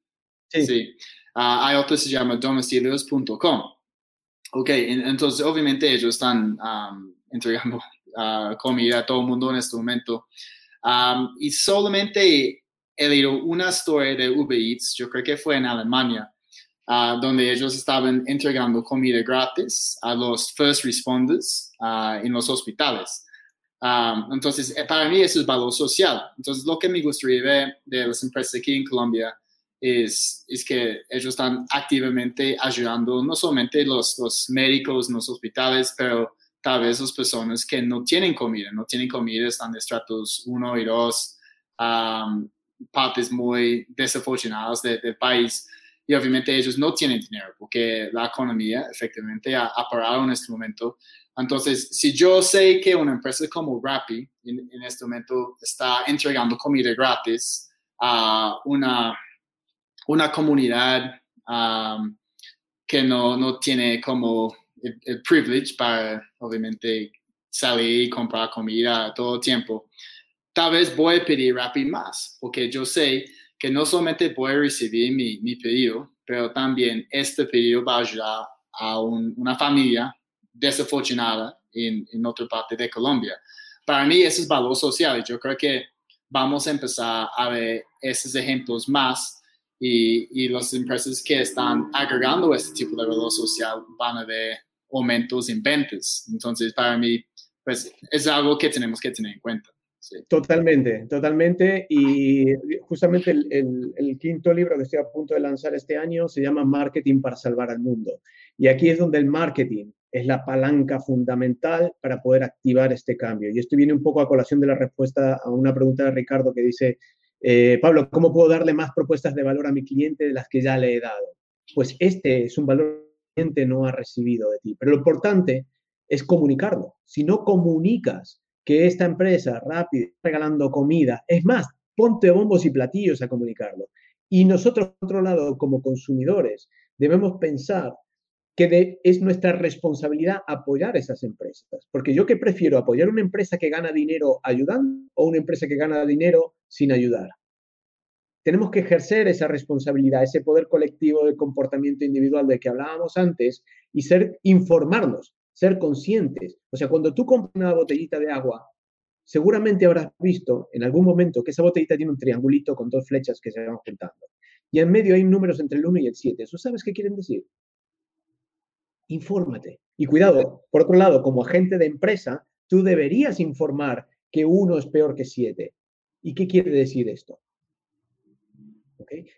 Sí. Ah, hay otro que se llama domicilios.com. Ok, entonces obviamente ellos están entregando comida a todo el mundo en este momento. y solamente he leído una historia de Uber Eats, yo creo que fue en Alemania, ah, donde ellos estaban entregando comida gratis a los first responders ah, en los hospitales. entonces, eh, para mí eso es valor social. Entonces, lo que me gustaría ver de las empresas aquí en Colombia es, es que ellos están activamente ayudando no solamente los, los médicos en los hospitales, pero tal vez las personas que no tienen comida, no tienen comida, están de estratos 1 y 2, partes muy desafortunadas del país. Y obviamente ellos no tienen dinero porque la economía efectivamente ha, parado en este momento. Entonces, si yo sé que una empresa como Rappi en, este momento está entregando comida gratis a una, una comunidad que no, no tiene como el, privilege para, obviamente, salir y comprar comida todo el tiempo, tal vez voy a pedir Rappi más, porque yo sé que no solamente voy a recibir mi, mi pedido, pero también este pedido va a ayudar a una familia desafortunada en, en otra parte de Colombia. Para mí eso es valor social. Yo creo que vamos a empezar a ver esos ejemplos más y, y las empresas que están agregando este tipo de valor social van a ver aumentos en ventas. Entonces, para mí, pues es algo que tenemos que tener en cuenta. Totalmente, totalmente. Y justamente el, quinto libro que estoy a punto de lanzar este año se llama Marketing para salvar al mundo. Y aquí es donde el marketing es la palanca fundamental para poder activar este cambio. Y esto viene un poco a colación de la respuesta a una pregunta de Ricardo que dice, eh, Pablo, ¿cómo puedo darle más propuestas de valor a mi cliente de las que ya le he dado? Pues este es un valor que el cliente no ha recibido de ti. Pero lo importante es comunicarlo. Si no comunicas que esta empresa está regalando comida, es más, ponte bombos y platillos a comunicarlo. Y nosotros, por otro lado, como consumidores, debemos pensar que es nuestra responsabilidad apoyar esas empresas. Porque yo que prefiero apoyar una empresa que gana dinero ayudando o una empresa que gana dinero sin ayudar. Tenemos que ejercer esa responsabilidad, ese poder colectivo de comportamiento individual del que hablábamos antes y ser informarnos, ser conscientes. O sea, cuando tú compras una botellita de agua, seguramente habrás visto en algún momento que esa botellita tiene un triangulito con dos flechas que se van juntando. Y en medio hay números entre el 1 y el 7. ¿Eso sabes qué quieren decir? infórmate. Y cuidado, por otro lado, como agente de empresa, tú deberías informar que uno es peor que siete. ¿Y qué quiere decir esto?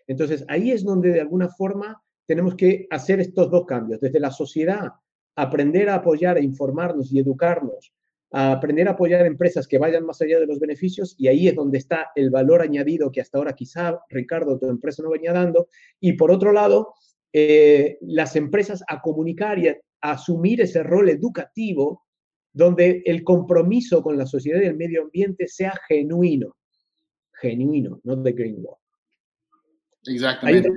Entonces, ahí es donde de alguna forma tenemos que hacer estos dos cambios. Desde la sociedad, aprender a apoyar, a informarnos y educarnos, a aprender a apoyar empresas que vayan más allá de los beneficios, y ahí es donde está el valor añadido que hasta ahora quizá, Ricardo, tu empresa no venía dando. Y por otro lado, eh, las empresas a comunicar y a, asumir ese rol educativo donde el compromiso con la sociedad y el medio ambiente sea genuino, genuino, no de greenwashing. Exactamente.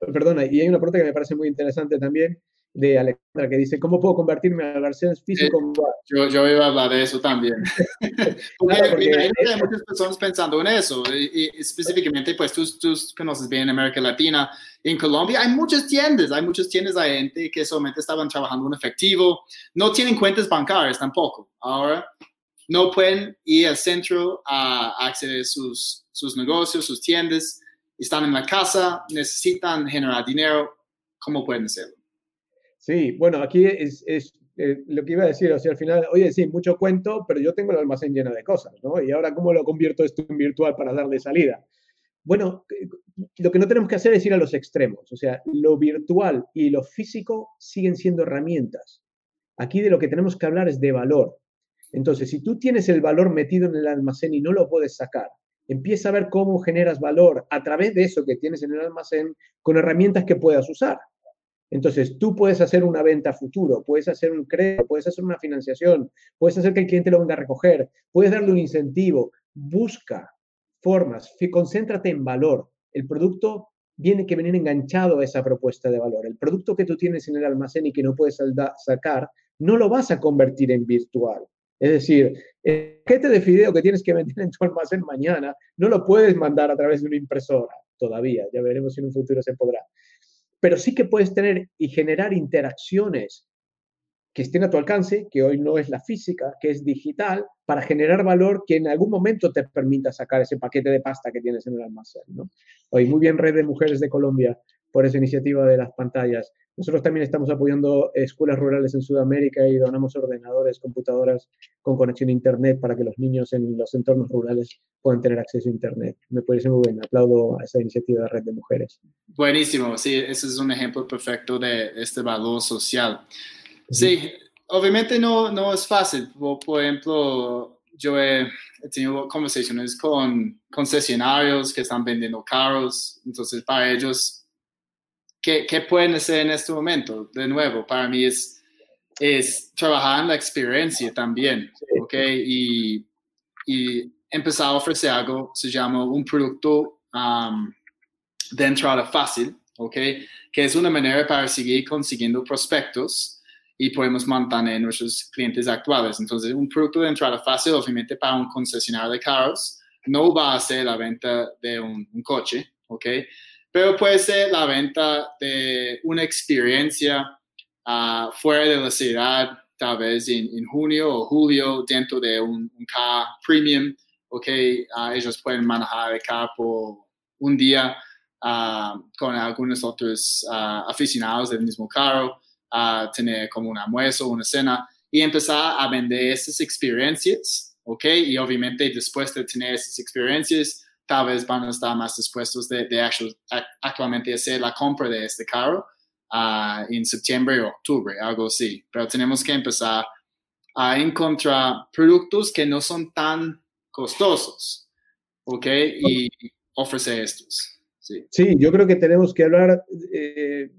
perdona, y hay una pregunta que me parece muy interesante también, de Alejandra que dice, ¿cómo puedo convertirme a Garcés físico? yo, yo iba a hablar de eso también. porque, hay muchas personas pensando en eso, y, específicamente, pues tú, tú, conoces bien América Latina, en Colombia hay muchas tiendas, hay muchas tiendas de gente que solamente estaban trabajando en efectivo, no tienen cuentas bancarias tampoco. Ahora no pueden ir al centro a acceder a sus, sus negocios, sus tiendas, están en la casa, necesitan generar dinero, ¿cómo pueden hacerlo? Sí, bueno, aquí es, eh, lo que iba a decir, o sea, al final, oye, sí, mucho cuento, pero yo tengo el almacén lleno de cosas, ¿no? Y ahora, ¿cómo lo convierto esto en virtual para darle salida? Bueno, lo que no tenemos que hacer es ir a los extremos, o sea, lo virtual y lo físico siguen siendo herramientas. Aquí de lo que tenemos que hablar es de valor. Entonces, si tú tienes el valor metido en el almacén y no lo puedes sacar, empieza a ver cómo generas valor a través de eso que tienes en el almacén con herramientas que puedas usar. Entonces, tú puedes hacer una venta futuro, puedes hacer un crédito, puedes hacer una financiación, puedes hacer que el cliente lo venga a recoger, puedes darle un incentivo. Busca formas, concéntrate en valor. El producto tiene que venir enganchado a esa propuesta de valor. El producto que tú tienes en el almacén y que no puedes sacar, no lo vas a convertir en virtual. Es decir, el paquete de fideo que tienes que vender en tu almacén mañana, no lo puedes mandar a través de una impresora todavía. Ya veremos si en un futuro se podrá pero sí que puedes tener y generar interacciones que estén a tu alcance, que hoy no es la física, que es digital, para generar valor que en algún momento te permita sacar ese paquete de pasta que tienes en el almacén. ¿no? Hoy muy bien Red de Mujeres de Colombia por esa iniciativa de las pantallas. Nosotros también estamos apoyando escuelas rurales en Sudamérica y donamos ordenadores, computadoras con conexión a Internet para que los niños en los entornos rurales puedan tener acceso a Internet. Me parece muy bien. Aplaudo a esa iniciativa de Red de Mujeres. Buenísimo. Sí, ese es un ejemplo perfecto de este valor social. Sí, obviamente no, no es fácil. Por, ejemplo, yo he, tenido conversaciones con concesionarios que están vendiendo carros. Entonces, para ellos ¿qué, ¿qué, pueden hacer en este momento? De nuevo, para mí es, trabajar en la experiencia también, ¿ok? Y, empezar a ofrecer algo, se llama un producto um, de entrada fácil, ¿ok? Que es una manera para seguir consiguiendo prospectos y podemos mantener nuestros clientes actuales. Entonces, un producto de entrada fácil, obviamente, para un concesionario de carros, no va a ser la venta de un, un coche, ¿ok? Pero puede ser la venta de una experiencia uh, fuera de la ciudad, tal vez en, junio o julio, dentro de un, car premium ¿ok? Ah, ellos pueden manejar el carro por un día ah, con algunos otros aficionados del mismo carro, tener como un almuerzo, una cena y empezar a vender esas experiencias, ¿ok? Y obviamente después de tener esas experiencias, tal vez van a estar más dispuestos de, de actualmente hacer la compra de este carro en septiembre o octubre, algo así. Pero tenemos que empezar a encontrar productos que no son tan costosos, ¿ok? Y ofrecer estos. Sí, sí yo creo que tenemos que hablar, eh,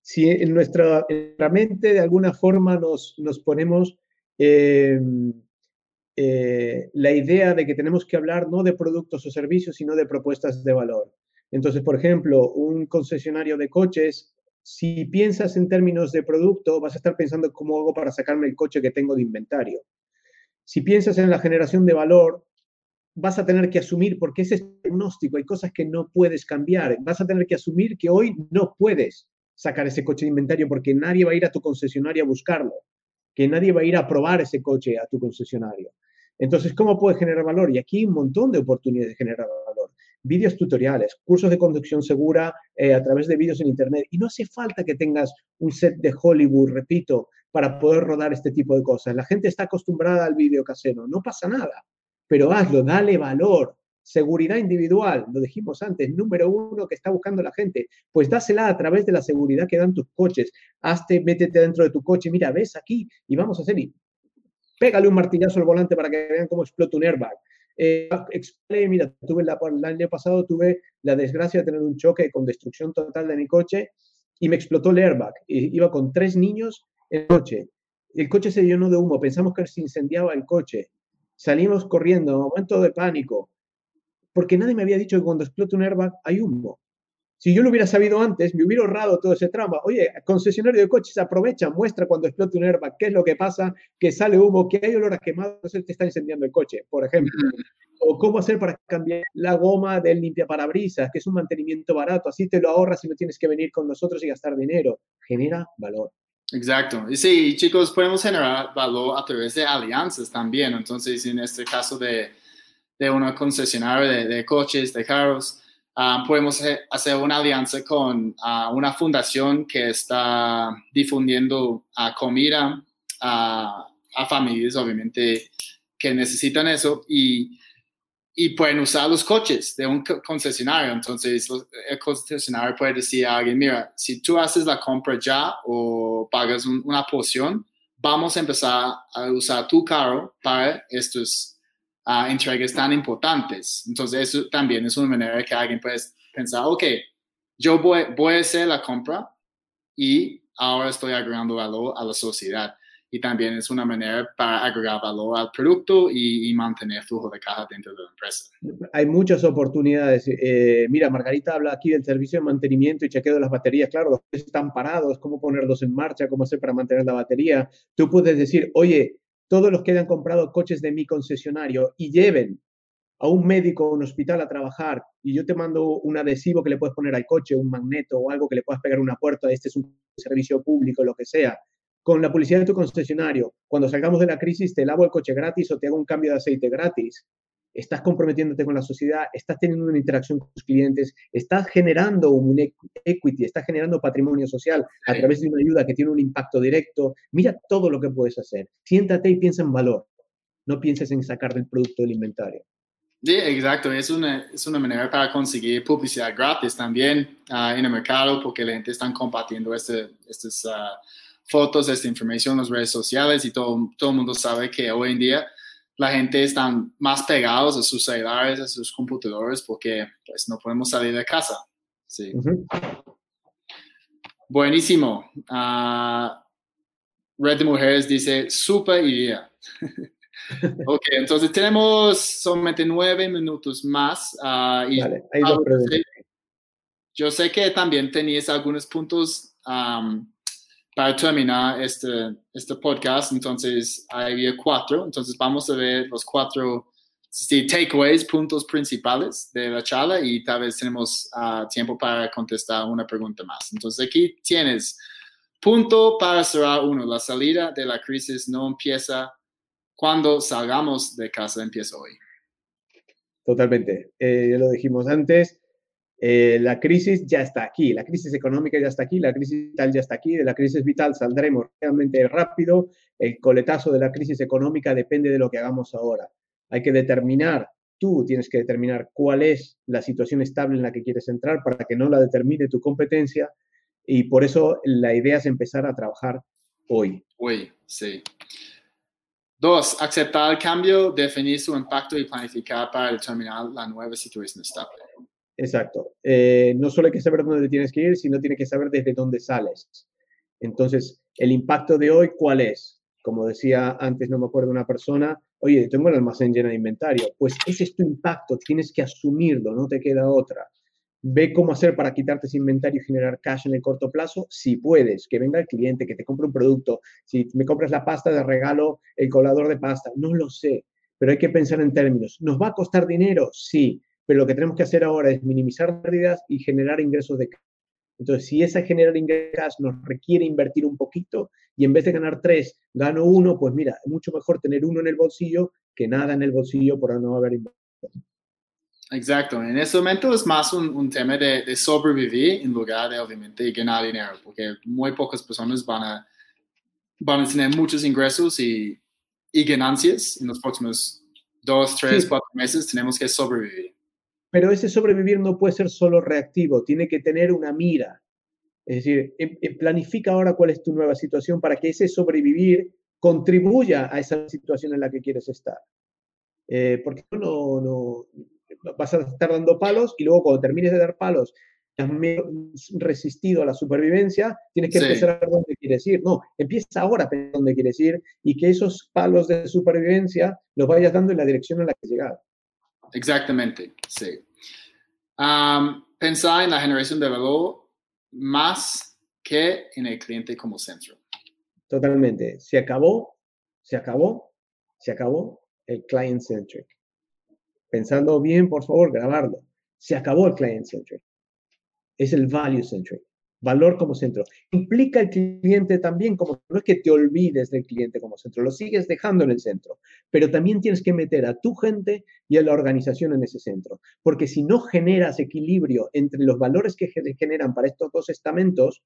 si en nuestra, mente de alguna forma nos, nos ponemos em, eh, la idea de que tenemos que hablar no de productos o servicios, sino de propuestas de valor. Entonces, por ejemplo, un concesionario de coches, si piensas en términos de producto, vas a estar pensando cómo hago para sacarme el coche que tengo de inventario. Si piensas en la generación de valor, vas a tener que asumir, porque ese es diagnóstico, hay cosas que no puedes cambiar, vas a tener que asumir que hoy no puedes sacar ese coche de inventario porque nadie va a ir a tu concesionario a buscarlo, que nadie va a ir a probar ese coche a tu concesionario. Entonces, ¿cómo puedes generar valor? Y aquí hay un montón de oportunidades de generar valor. Vídeos tutoriales, cursos de conducción segura eh, a través de vídeos en Internet. Y no hace falta que tengas un set de Hollywood, repito, para poder rodar este tipo de cosas. La gente está acostumbrada al vídeo casero, no pasa nada pero hazlo, dale valor. Seguridad individual, lo dijimos antes, número uno que está buscando la gente, pues dásela a través de la seguridad que dan tus coches. Hazte, métete dentro de tu coche, mira, ves aquí y vamos a hacer y pégale un martillazo al volante para que vean cómo explota un airbag. Eh, mira, tuve la, el año pasado tuve la desgracia de tener un choque con destrucción total de mi coche y me explotó el airbag. Iba con tres niños en el coche. El coche se llenó de humo, pensamos que se incendiaba el coche. Salimos corriendo, momento de pánico, porque nadie me había dicho que cuando explota un airbag hay humo. Si yo lo hubiera sabido antes, me hubiera ahorrado todo ese trama. Oye, concesionario de coches, aprovecha, muestra cuando explota un airbag, qué es lo que pasa, que sale humo, que hay olor a quemado, se te está incendiando el coche, por ejemplo. O cómo hacer para cambiar la goma del limpiaparabrisas, que es un mantenimiento barato, así te lo ahorras y no tienes que venir con nosotros y gastar dinero. Genera valor. Exacto. Y sí, chicos, podemos generar valor a través de alianzas también. Entonces, en este caso de, de una concesionaria de, coches, de carros, ah, podemos hacer una alianza con ah, una fundación que está difundiendo comida a familias, obviamente, que necesitan eso. Y y pueden usar los coches de un concesionario. Entonces, el concesionario puede decir a alguien, mira, si tú haces la compra ya o pagas una porción, vamos a empezar a usar tu carro para estos uh, entregas tan importantes. Entonces, eso también es una manera que alguien puede pensar, ok, yo voy, voy a hacer la compra y ahora estoy agregando valor a la sociedad y también es una manera para agregar valor al producto y, mantener flujo de caja dentro de la empresa. Hay muchas oportunidades. Eh, mira, Margarita habla aquí del servicio de mantenimiento y chequeo de las baterías. Claro, los están parados, cómo ponerlos en marcha, cómo hacer para mantener la batería. Tú puedes decir, oye, todos los que hayan comprado coches de mi concesionario y lleven a un médico o un hospital a trabajar y yo te mando un adhesivo que le puedes poner al coche, un magneto o algo que le puedas pegar una puerta, este es un servicio público, lo que sea, con la publicidad de tu concesionario, cuando salgamos de la crisis te lavo el coche gratis o te hago un cambio de aceite gratis. Estás comprometiéndote con la sociedad, estás teniendo una interacción con tus clientes, estás generando un equity, estás generando patrimonio social a través de una ayuda que tiene un impacto directo. Mira todo lo que puedes hacer. Siéntate y piensa en valor. No pienses en sacar del producto del inventario. Sí, exacto. Es una, es una manera para conseguir publicidad gratis también ah, en el mercado porque la gente está compartiendo este, estos uh, fotos, esta información en las redes sociales y todo, todo el mundo sabe que hoy en día la gente está más pegados a sus celulares, a sus computadores porque pues no podemos salir de casa. Sí. Buenísimo. Uh, Red de Mujeres dice, super idea. ok, entonces tenemos solamente nueve minutos más. Uh, y yo sé que también tenías algunos puntos um, para terminar este, este podcast, entonces había cuatro, entonces vamos a ver los cuatro takeaways, puntos principales de la charla y tal vez tenemos ah, tiempo para contestar una pregunta más. Entonces aquí tienes punto para cerrar uno, la salida de la crisis no empieza cuando salgamos de casa, empieza hoy. Totalmente. Eh, ya lo dijimos antes, eh, la crisis ya está aquí, la crisis económica ya está aquí, la crisis vital ya está aquí, de la crisis vital saldremos realmente rápido, el coletazo de la crisis económica depende de lo que hagamos ahora. Hay que determinar, tú tienes que determinar cuál es la situación estable en la que quieres entrar para que no la determine tu competencia y por eso la idea es empezar a trabajar hoy. Hoy, sí. Dos, aceptar el cambio, definir su impacto y planificar para determinar la nueva situación estable. Exacto. Eh, no solo hay que saber dónde tienes que ir, sino tienes que saber desde dónde sales. Entonces, el impacto de hoy, ¿cuál es? Como decía antes, no me acuerdo una persona, oye, tengo el almacén lleno de inventario. Pues ese es tu impacto, tienes que asumirlo, no te queda otra. Ve cómo hacer para quitarte ese inventario y generar cash en el corto plazo, si puedes, que venga el cliente, que te compre un producto, si me compras la pasta de regalo, el colador de pasta, no lo sé, pero hay que pensar en términos. ¿Nos va a costar dinero? Sí, pero lo que tenemos que hacer ahora es minimizar pérdidas y generar ingresos de cash. Entonces, si esa generar ingresos nos requiere invertir un poquito y en vez de ganar tres, gano uno, pues mira, es mucho mejor tener uno en el bolsillo que nada en el bolsillo por no haber invertido. Exacto, en ese momento es más un, tema de, sobrevivir en lugar de obviamente ganar dinero, porque muy pocas personas van a, van a tener muchos ingresos y, y ganancias en los próximos dos, tres, cuatro meses. Tenemos que sobrevivir. Pero ese sobrevivir no puede ser solo reactivo, tiene que tener una mira. Es decir, em, em, planifica ahora cuál es tu nueva situación para que ese sobrevivir contribuya a esa situación en la que quieres estar. Eh, porque no, no, vas a estar dando palos y luego cuando termines de dar palos has resistido a la supervivencia, tienes que empezar a ver dónde quieres ir. No, empieza ahora a pensar dónde quieres ir y que esos palos de supervivencia los vayas dando en la dirección a la que has llegado. Exactamente, sí. Um, pensar en la generación de valor más que en el cliente como centro. Totalmente. Se acabó, se acabó, se acabó el client centric. Pensando bien, por favor, grabarlo. Se acabó el client centric. Es el value centric valor como centro. Implica el cliente también como no es que te olvides del cliente como centro, lo sigues dejando en el centro, pero también tienes que meter a tu gente y a la organización en ese centro, porque si no generas equilibrio entre los valores que generan para estos dos estamentos,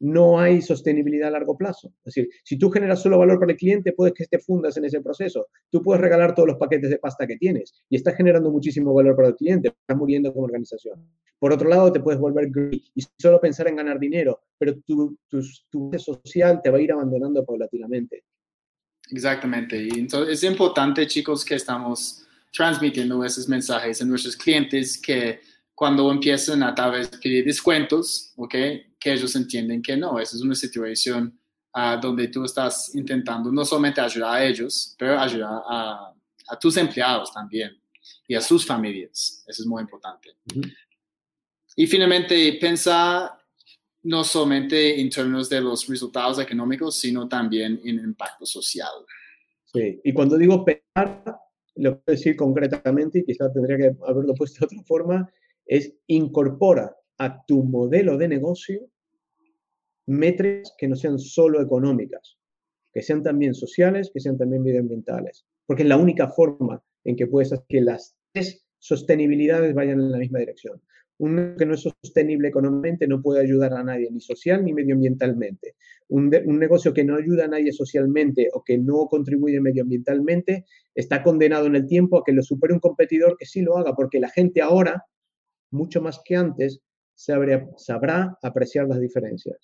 no hay sostenibilidad a largo plazo. Es decir, si tú generas solo valor para el cliente, puedes que te fundas en ese proceso. Tú puedes regalar todos los paquetes de pasta que tienes y estás generando muchísimo valor para el cliente, estás muriendo como organización. Por otro lado, te puedes volver greedy y solo pensar en ganar dinero, pero tu, tu, tu social te va a ir abandonando paulatinamente. Exactamente. Y entonces es importante, chicos, que estamos transmitiendo esos mensajes a nuestros clientes que cuando empiezan a tal vez pedir descuentos, ¿ok? Que ellos entienden que no, esa es una situación uh, donde tú estás intentando no solamente ayudar a ellos, pero ayudar a, a tus empleados también y a sus familias. Eso es muy importante. Y finalmente, pensar no solamente en términos de los resultados económicos, sino también en impacto social. Sí, y cuando digo pensar, lo puedo decir concretamente y quizás tendría que haberlo puesto de otra forma, es incorpora a tu modelo de negocio métricas que no sean solo económicas, que sean también sociales, que sean también medioambientales, porque es la única forma en que puedes hacer que las tres sostenibilidades vayan en la misma dirección. Un que no es sostenible económicamente no puede ayudar a nadie, ni social ni medioambientalmente. Un, un, negocio que no ayuda a nadie socialmente o que no contribuye medioambientalmente está condenado en el tiempo a que lo supere un competidor que sí lo haga, porque la gente ahora mucho más que antes, sabrá, sabrá apreciar las diferencias.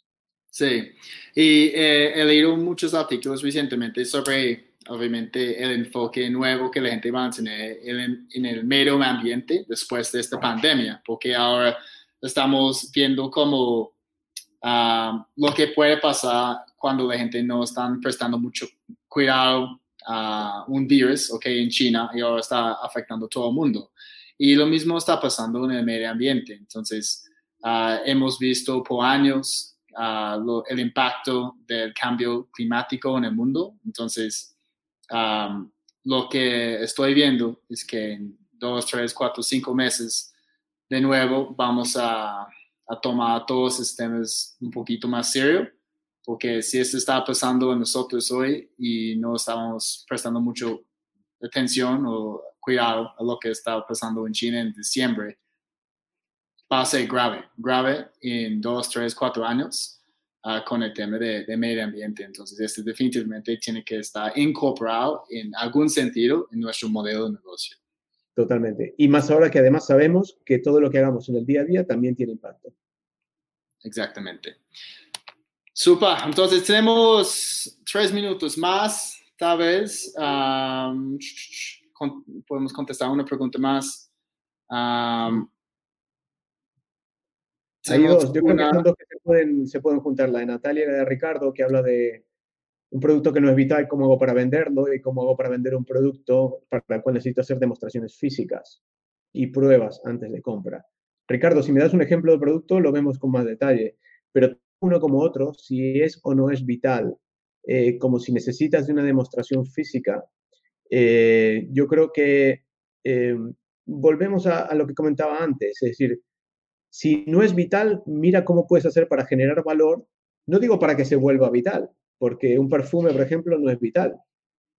Sí, y eh, he leído muchos artículos recientemente sobre, obviamente, el enfoque nuevo que la gente va a tener en, el medio ambiente después de esta pandemia, porque ahora estamos viendo como ah, lo que puede pasar cuando la gente no está prestando mucho cuidado a un virus, ok, en China y ahora está afectando a todo el mundo. Y lo mismo está pasando en el medio ambiente. Entonces, uh, hemos visto por años uh, lo, el impacto del cambio climático en el mundo. Entonces, um, lo que estoy viendo es que en dos, tres, cuatro, cinco meses, de nuevo, vamos a, a tomar todos estos temas un poquito más serio, porque si esto está pasando en nosotros hoy y no estamos prestando mucho atención o cuidado a lo que estaba pasando en China en diciembre, va a ser grave, grave en dos, tres, cuatro años uh, con el tema de, de, medio ambiente. Entonces, este definitivamente tiene que estar incorporado en algún sentido en nuestro modelo de negocio. Totalmente. Y más ahora que además sabemos que todo lo que hagamos en el día a día también tiene impacto. Exactamente. Super. Entonces tenemos tres minutos más, tal vez. Um, con, podemos contestar una pregunta más. Um, Hay dos. Yo creo que son dos que se pueden, se pueden juntar. La de Natalia y la de Ricardo, que habla de un producto que no es vital, cómo hago para venderlo y cómo hago para vender un producto para el cual necesito hacer demostraciones físicas y pruebas antes de compra. Ricardo, si me das un ejemplo de producto, lo vemos con más detalle, pero uno como otro, si es o no es vital, eh, como si necesitas de una demostración física, eh, yo creo que eh, volvemos a, a, lo que comentaba antes, es decir, si no es vital, mira cómo puedes hacer para generar valor, no digo para que se vuelva vital, porque un perfume, por ejemplo, no es vital,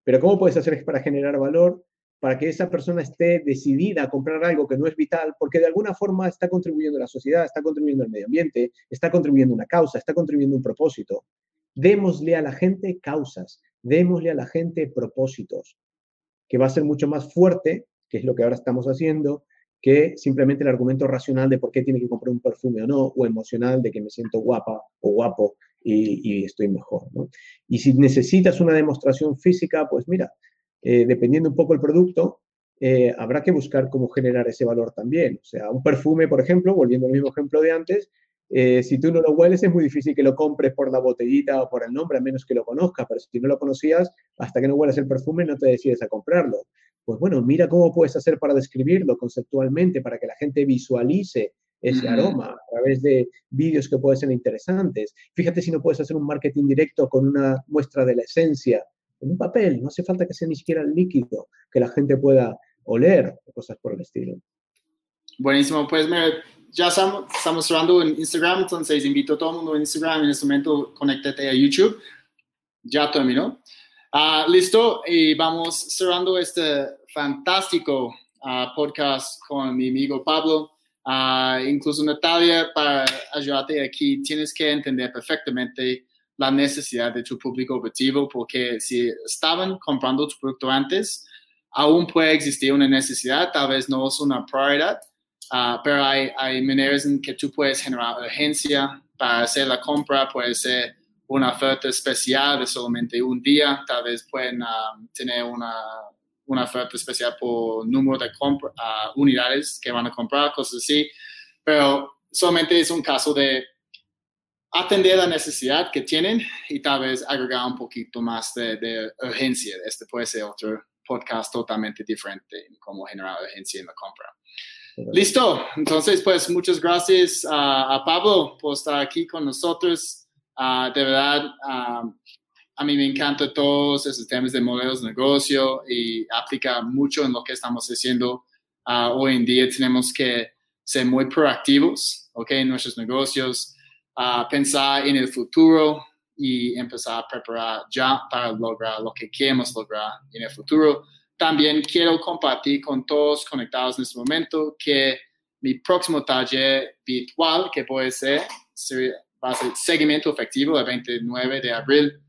pero cómo puedes hacer para generar valor para que esa persona esté decidida a comprar algo que no es vital, porque de alguna forma está contribuyendo a la sociedad, está contribuyendo al medio ambiente, está contribuyendo a una causa, está contribuyendo a un propósito. Démosle a la gente causas, démosle a la gente propósitos, que va a ser mucho más fuerte, que es lo que ahora estamos haciendo, que simplemente el argumento racional de por qué tiene que comprar un perfume o no, o emocional de que me siento guapa o guapo y, estoy mejor. Y si necesitas una demostración física, pues mira, eh, dependiendo un poco el producto, eh, habrá que buscar cómo generar ese valor también. O sea, un perfume, por ejemplo, volviendo al mismo ejemplo de antes, eh, si tú no lo hueles es muy difícil que lo compres por la botellita o por el nombre, a menos que lo conozcas, pero si no lo conocías, hasta que no huelas el perfume no te decides a comprarlo. Pues bueno, mira cómo puedes hacer para describirlo conceptualmente, para que la gente visualice ese aroma a través de vídeos que pueden ser interesantes. Fíjate si no puedes hacer un marketing directo con una muestra de la esencia en un papel, no hace falta que sea ni siquiera el líquido, que la gente pueda oler cosas por el estilo. Buenísimo, pues ya estamos, estamos cerrando en Instagram, entonces invito a todo el mundo en Instagram, en este momento conéctate a YouTube. Ya terminó. Ah, listo, y vamos cerrando este fantástico ah, podcast con mi amigo Pablo. Uh, incluso Natalia, para ayudarte aquí, tienes que entender perfectamente la necesidad de tu público objetivo, porque si estaban comprando tu producto antes, aún puede existir una necesidad, tal vez no es una prioridad, uh, pero hay, hay maneras en que tú puedes generar urgencia para hacer la compra, puede ser una oferta especial de solamente un día, tal vez pueden uh, tener una una oferta especial por número de uh, unidades que van a comprar, cosas así, pero solamente es un caso de atender la necesidad que tienen y tal vez agregar un poquito más de, urgencia. Este puede ser otro podcast totalmente diferente en cómo generar urgencia en la compra. Listo, entonces pues muchas gracias a Pablo por estar aquí con nosotros. Uh, de verdad, uh, a mí me encanta todos esos temas de modelos de negocio y aplica mucho en lo que estamos haciendo uh, hoy en día. Tenemos que ser muy proactivos okay, en nuestros negocios, uh, pensar en el futuro y empezar a preparar ya para lograr lo que queremos lograr en el futuro. También quiero compartir con todos conectados en este momento que mi próximo taller virtual, que puede ser, va a ser seguimiento efectivo el 29 de abril,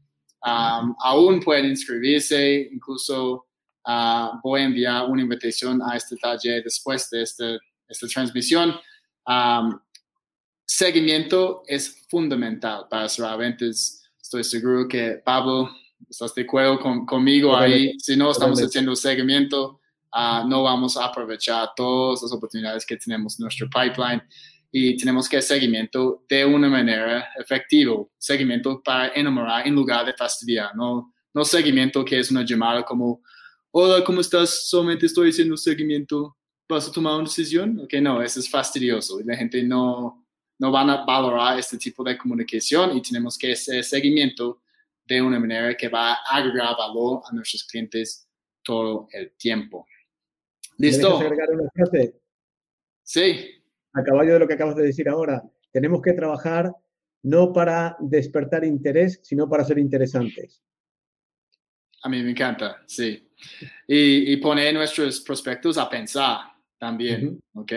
aún pueden inscribirse, incluso uh, voy a enviar una invitación a este taller después de este, esta transmisión. seguimiento es fundamental para cerrar ventas. Estoy seguro que Pablo, estás de acuerdo conmigo ahí. Si no estamos haciendo seguimiento, uh, no vamos a aprovechar todas las oportunidades que tenemos en nuestro pipeline y tenemos que hacer seguimiento de una manera efectiva, seguimiento para enamorar en lugar de fastidiar, no, no seguimiento que es una llamada como, hola, ¿cómo estás? Solamente estoy haciendo seguimiento, ¿vas a tomar una decisión? Ok, no, eso es fastidioso y la gente no, no van a valorar este tipo de comunicación y tenemos que hacer seguimiento de una manera que va a agregar valor a nuestros clientes todo el tiempo. ¿Listo? Sí a caballo de lo que acabas de decir ahora, tenemos que trabajar no para despertar interés, sino para ser interesantes. A mí me encanta, sí. Y, y poner nuestros prospectos a pensar también, ¿ok?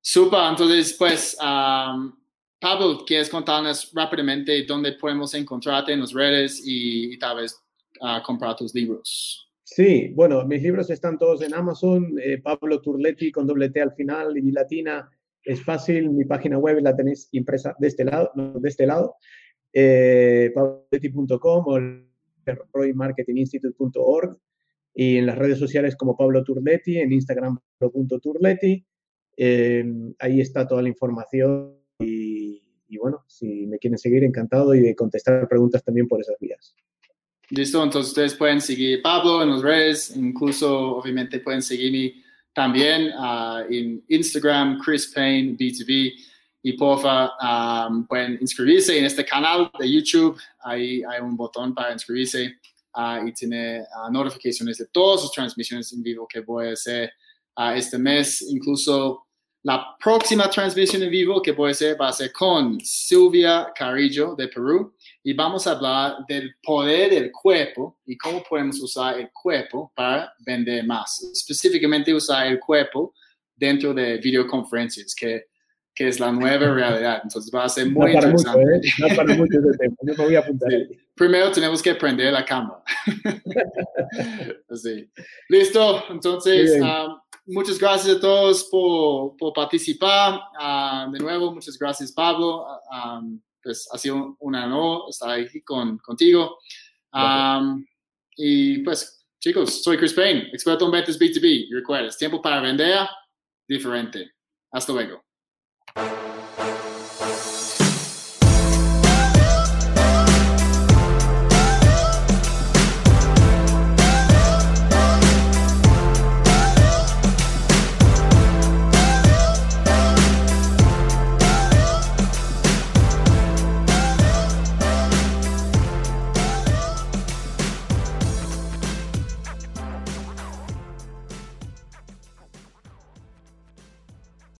Super, entonces, pues, Pablo, ¿quieres contarnos rápidamente dónde podemos encontrarte en las redes y, tal vez uh, comprar tus libros? Sí, bueno, mis libros están todos en Amazon, eh, Pablo Turletti con doble T al final y latina, es fácil, mi página web la tenéis impresa de este lado, de este lado, eh, pabloturletti.com o roymarketinginstitute.org y en las redes sociales como Pablo Turletti, en Instagram Turletti, eh, ahí está toda la información y, y bueno, si me quieren seguir, encantado y de contestar preguntas también por esas vías. Listo, entonces ustedes pueden seguir Pablo en las redes, incluso obviamente pueden seguirme también uh, en Instagram, Chris Payne B2B. Y porfa, um, pueden inscribirse en este canal de YouTube. Ahí hay un botón para inscribirse uh, y tiene notificaciones de todas sus transmisiones en vivo que voy a hacer este mes. Incluso la próxima transmisión en vivo que voy a hacer va a ser con Silvia Carrillo de Perú y vamos a hablar del poder del cuerpo y cómo podemos usar el cuerpo para vender más. Específicamente usar el cuerpo dentro de videoconferencias, que, que es la nueva realidad. Entonces va a ser muy no interesante. Mucho, ¿eh? No para mucho ese tema. Yo me voy a apuntar. Sí. Primero tenemos que prender la cámara. sí. Listo. Entonces, um, muchas gracias a todos por, por participar. Uh, de nuevo, muchas gracias, Pablo. Um, pues ha sido un honor estar aquí con, contigo. y pues, chicos, soy Chris Payne, experto en ventas B2B. Y recuerda, tiempo para vender diferente. Hasta luego.